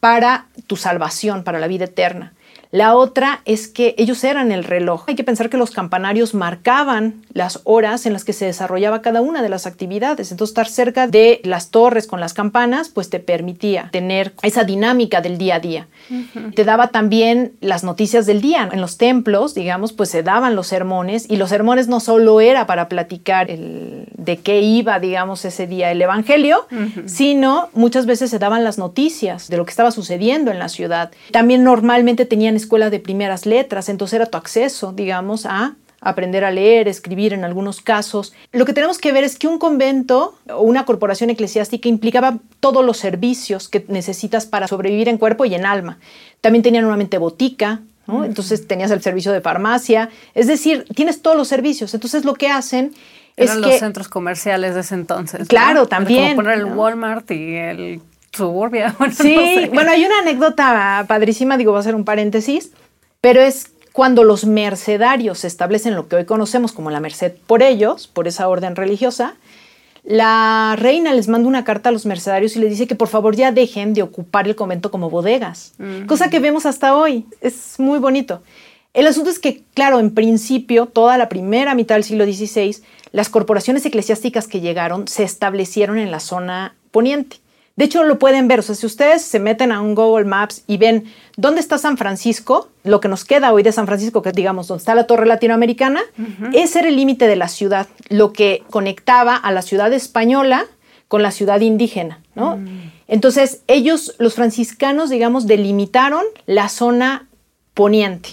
S3: para tu salvación, para la vida eterna. La otra es que ellos eran el reloj. Hay que pensar que los campanarios marcaban las horas en las que se desarrollaba cada una de las actividades. Entonces, estar cerca de las torres con las campanas, pues te permitía tener esa dinámica del día a día. Te daba también las noticias del día. En los templos, digamos, pues se daban los sermones y los sermones no solo era para platicar el, de qué iba, digamos, ese día el Evangelio, sino muchas veces se daban las noticias de lo que estaba sucediendo en la ciudad. También normalmente tenían escuela de primeras letras, entonces era tu acceso, digamos, a aprender a leer, escribir en algunos casos. Lo que tenemos que ver es que un convento o una corporación eclesiástica implicaba todos los servicios que necesitas para sobrevivir en cuerpo y en alma. También tenían normalmente botica, entonces tenías el servicio de farmacia, es decir, tienes todos los servicios. Entonces lo que hacen
S1: es los centros comerciales de ese entonces.
S3: Claro, también.
S1: Como poner el Walmart y el Suburbia.
S3: sí, bueno, hay una anécdota padrísima, digo, va a ser un paréntesis, pero es cuando los mercedarios se establecen lo que hoy conocemos como la merced por ellos, por esa orden religiosa, la reina les manda una carta a los mercedarios y les dice que por favor ya dejen de ocupar el convento como bodegas, cosa que vemos hasta hoy. Es muy bonito. El asunto es que, claro, en principio, toda la primera mitad del siglo XVI, las corporaciones eclesiásticas que llegaron se establecieron en la zona poniente. De hecho, lo pueden ver. O sea, si ustedes se meten a un Google Maps y ven dónde está San Francisco, lo que nos queda hoy de San Francisco, que digamos donde está la Torre Latinoamericana, ese era el límite de la ciudad, lo que conectaba a la ciudad española con la ciudad indígena, ¿no? Mm. Entonces, ellos, los franciscanos, digamos, delimitaron la zona poniente.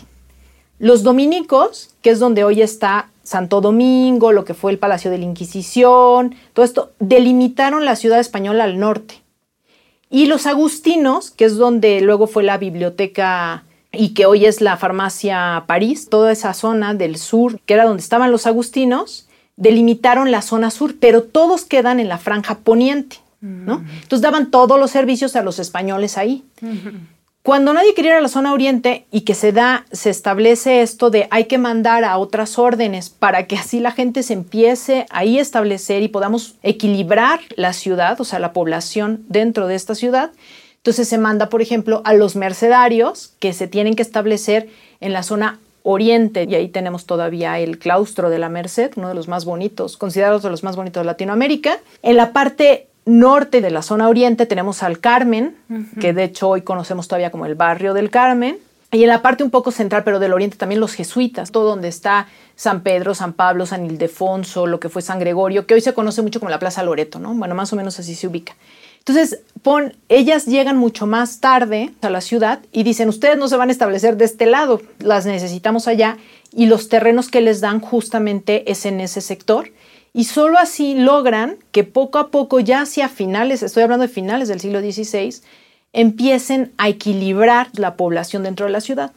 S3: Los dominicos, que es donde hoy está Santo Domingo, lo que fue el Palacio de la Inquisición, todo esto, delimitaron la ciudad española al norte. Y los agustinos, que es donde luego fue la biblioteca y que hoy es la farmacia París, toda esa zona del sur, que era donde estaban los agustinos, delimitaron la zona sur, pero todos quedan en la franja poniente, ¿no? Mm. Entonces daban todos los servicios a los españoles ahí. Cuando nadie quería ir a la zona oriente y que se da, se establece esto de hay que mandar a otras órdenes para que así la gente se empiece ahí a establecer y podamos equilibrar la ciudad, o sea, la población dentro de esta ciudad. Entonces se manda, por ejemplo, a los mercedarios que se tienen que establecer en la zona oriente, y ahí tenemos todavía el claustro de la Merced, uno de los más bonitos, considerados de los más bonitos de Latinoamérica. En la parte norte de la zona oriente tenemos al Carmen, que de hecho hoy conocemos todavía como el barrio del Carmen. Y en la parte un poco central, pero del oriente también los jesuitas, todo donde está San Pedro, San Pablo, San Ildefonso, lo que fue San Gregorio, que hoy se conoce mucho como la Plaza Loreto, ¿no? Bueno, más o menos así se ubica. Entonces, pon, ellas llegan mucho más tarde a la ciudad y dicen, ustedes no se van a establecer de este lado, las necesitamos allá y los terrenos que les dan justamente es en ese sector. Y solo así logran que poco a poco, ya hacia finales, estoy hablando de finales del siglo XVI, empiecen a equilibrar la población dentro de la ciudad.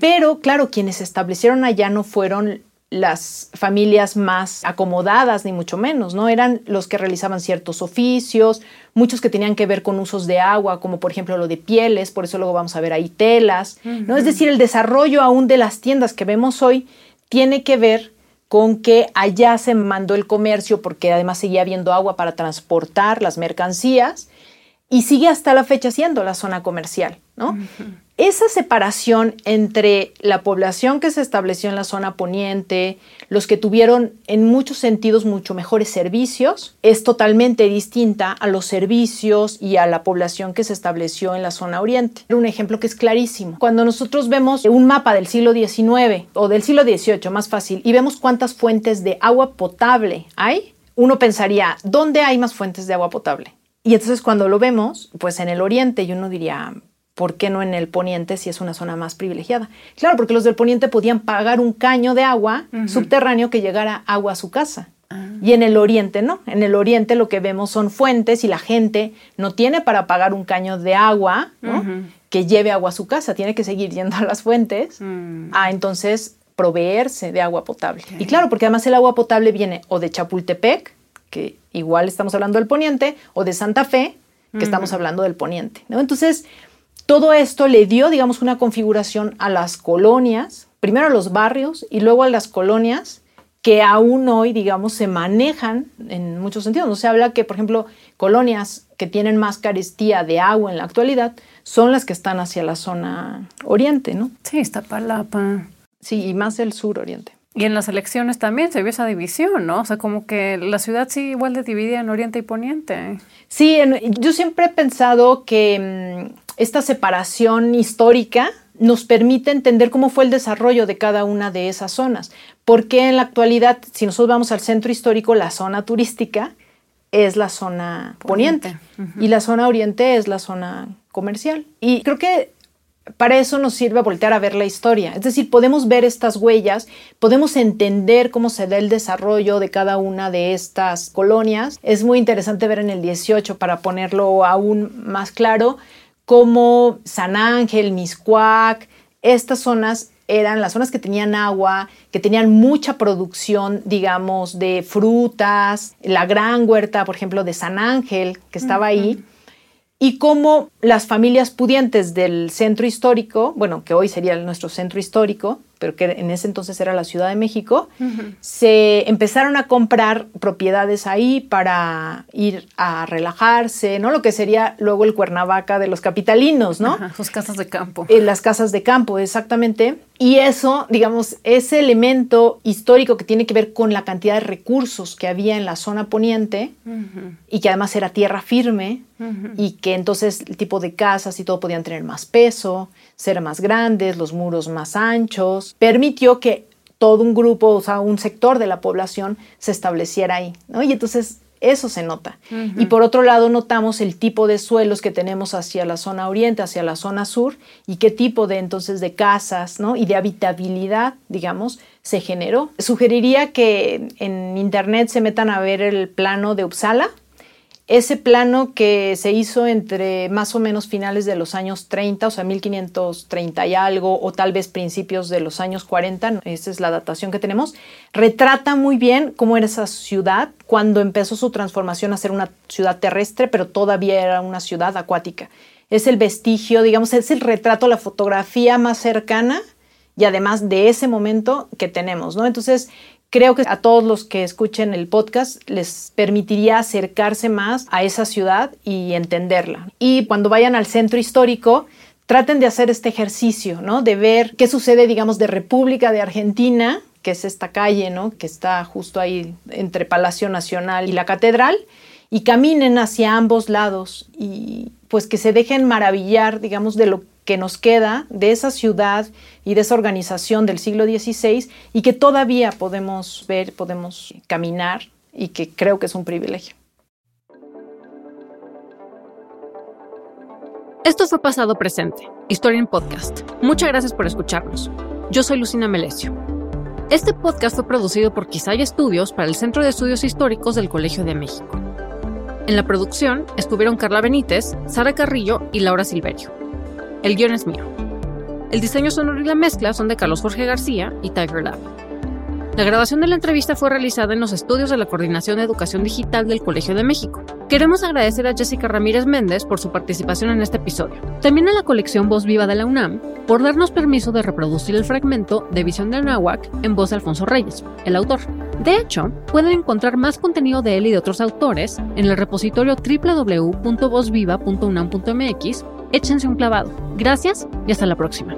S3: Pero claro, quienes se establecieron allá no fueron las familias más acomodadas, ni mucho menos, ¿no? Eran los que realizaban ciertos oficios, muchos que tenían que ver con usos de agua, como por ejemplo lo de pieles, por eso luego vamos a ver ahí telas, ¿no? Es decir, el desarrollo aún de las tiendas que vemos hoy tiene que ver con que allá se mandó el comercio porque además seguía habiendo agua para transportar las mercancías y sigue hasta la fecha siendo la zona comercial, ¿no? Esa separación entre la población que se estableció en la zona poniente, los que tuvieron en muchos sentidos mucho mejores servicios, es totalmente distinta a los servicios y a la población que se estableció en la zona oriente. Un ejemplo que es clarísimo. Cuando nosotros vemos un mapa del siglo XIX o del siglo XVIII, más fácil, y vemos cuántas fuentes de agua potable hay, uno pensaría, ¿dónde hay más fuentes de agua potable? Y entonces cuando lo vemos, pues en el oriente, y uno diría, ¿por qué no en el poniente si es una zona más privilegiada? Claro, porque los del poniente podían pagar un caño de agua subterráneo que llegara agua a su casa. Ah. Y en el oriente no. En el oriente lo que vemos son fuentes y la gente no tiene para pagar un caño de agua que lleve agua a su casa. Tiene que seguir yendo a las fuentes mm. a entonces proveerse de agua potable. Y claro, porque además el agua potable viene o de Chapultepec, que igual estamos hablando del poniente, o de Santa Fe, que estamos hablando del poniente. ¿no? Entonces, todo esto le dio, digamos, una configuración a las colonias, primero a los barrios y luego a las colonias que aún hoy, digamos, se manejan en muchos sentidos. No se habla que, por ejemplo, colonias que tienen más carestía de agua en la actualidad son las que están hacia la zona oriente, ¿no?
S1: Sí, está Palapa.
S3: Sí, y más el sur oriente.
S1: Y en las elecciones también se vio esa división, ¿no? O sea, como que la ciudad sí igual de dividida en oriente y poniente.
S3: Sí, yo siempre he pensado que mm, esta separación histórica nos permite entender cómo fue el desarrollo de cada una de esas zonas. Porque en la actualidad, si nosotros vamos al centro histórico, la zona turística es la zona poniente, y la zona oriente es la zona comercial. Y creo que para eso nos sirve voltear a ver la historia. Es decir, podemos ver estas huellas, podemos entender cómo se da el desarrollo de cada una de estas colonias. Es muy interesante ver en el 18, para ponerlo aún más claro, como San Ángel, Miscuac, estas zonas eran las zonas que tenían agua, que tenían mucha producción, digamos, de frutas, la gran huerta, por ejemplo, de San Ángel, que estaba ahí, y cómo las familias pudientes del centro histórico, bueno, que hoy sería nuestro centro histórico, pero que en ese entonces era la Ciudad de México, se empezaron a comprar propiedades ahí para ir a relajarse, ¿no? Lo que sería luego el Cuernavaca de los capitalinos, ¿no?
S1: sus casas de campo.
S3: En las casas de campo, exactamente. Y eso, digamos, ese elemento histórico que tiene que ver con la cantidad de recursos que había en la zona poniente y que además era tierra firme y que entonces el tipo de casas y todo podían tener más peso ser más grandes, los muros más anchos, permitió que todo un grupo, o sea, un sector de la población se estableciera ahí, ¿no? Y entonces eso se nota. Y por otro lado, notamos el tipo de suelos que tenemos hacia la zona oriente, hacia la zona sur, y qué tipo de entonces de casas, ¿no? Y de habitabilidad, digamos, se generó. Sugeriría que en internet se metan a ver el plano de Uppsala, ese plano que se hizo entre más o menos finales de los años 30, o sea, 1530 y algo, o tal vez principios de los años 40, esa es la datación que tenemos, retrata muy bien cómo era esa ciudad cuando empezó su transformación a ser una ciudad terrestre, pero todavía era una ciudad acuática. Es el vestigio, digamos, es el retrato, la fotografía más cercana y además de ese momento que tenemos, ¿no? Entonces, Creo que a todos los que escuchen el podcast les permitiría acercarse más a esa ciudad y entenderla. Y cuando vayan al centro histórico, traten de hacer este ejercicio, ¿no? De ver qué sucede, digamos, de República de Argentina, que es esta calle, ¿no? Que está justo ahí entre Palacio Nacional y la Catedral, y caminen hacia ambos lados y pues que se dejen maravillar, digamos, de lo que nos queda de esa ciudad y de esa organización del siglo XVI y que todavía podemos ver, podemos caminar y que creo que es un privilegio.
S1: Esto fue Pasado Presente, Historia en Podcast. Muchas gracias por escucharnos. Yo soy Lucina Melesio. Este podcast fue producido por Quisaya Estudios para el Centro de Estudios Históricos del Colegio de México. En la producción estuvieron Carla Benítez, Sara Carrillo y Laura Silverio. El guion es mío. El diseño sonoro y la mezcla son de Carlos Jorge García y Tiger Lab. La grabación de la entrevista fue realizada en los estudios de la Coordinación de Educación Digital del Colegio de México. Queremos agradecer a Jessica Ramírez Méndez por su participación en este episodio. También a la colección Voz Viva de la UNAM por darnos permiso de reproducir el fragmento de Visión de Anáhuac en voz de Alfonso Reyes, el autor. De hecho, pueden encontrar más contenido de él y de otros autores en el repositorio www.vozviva.unam.mx. Échense un clavado. Gracias y hasta la próxima.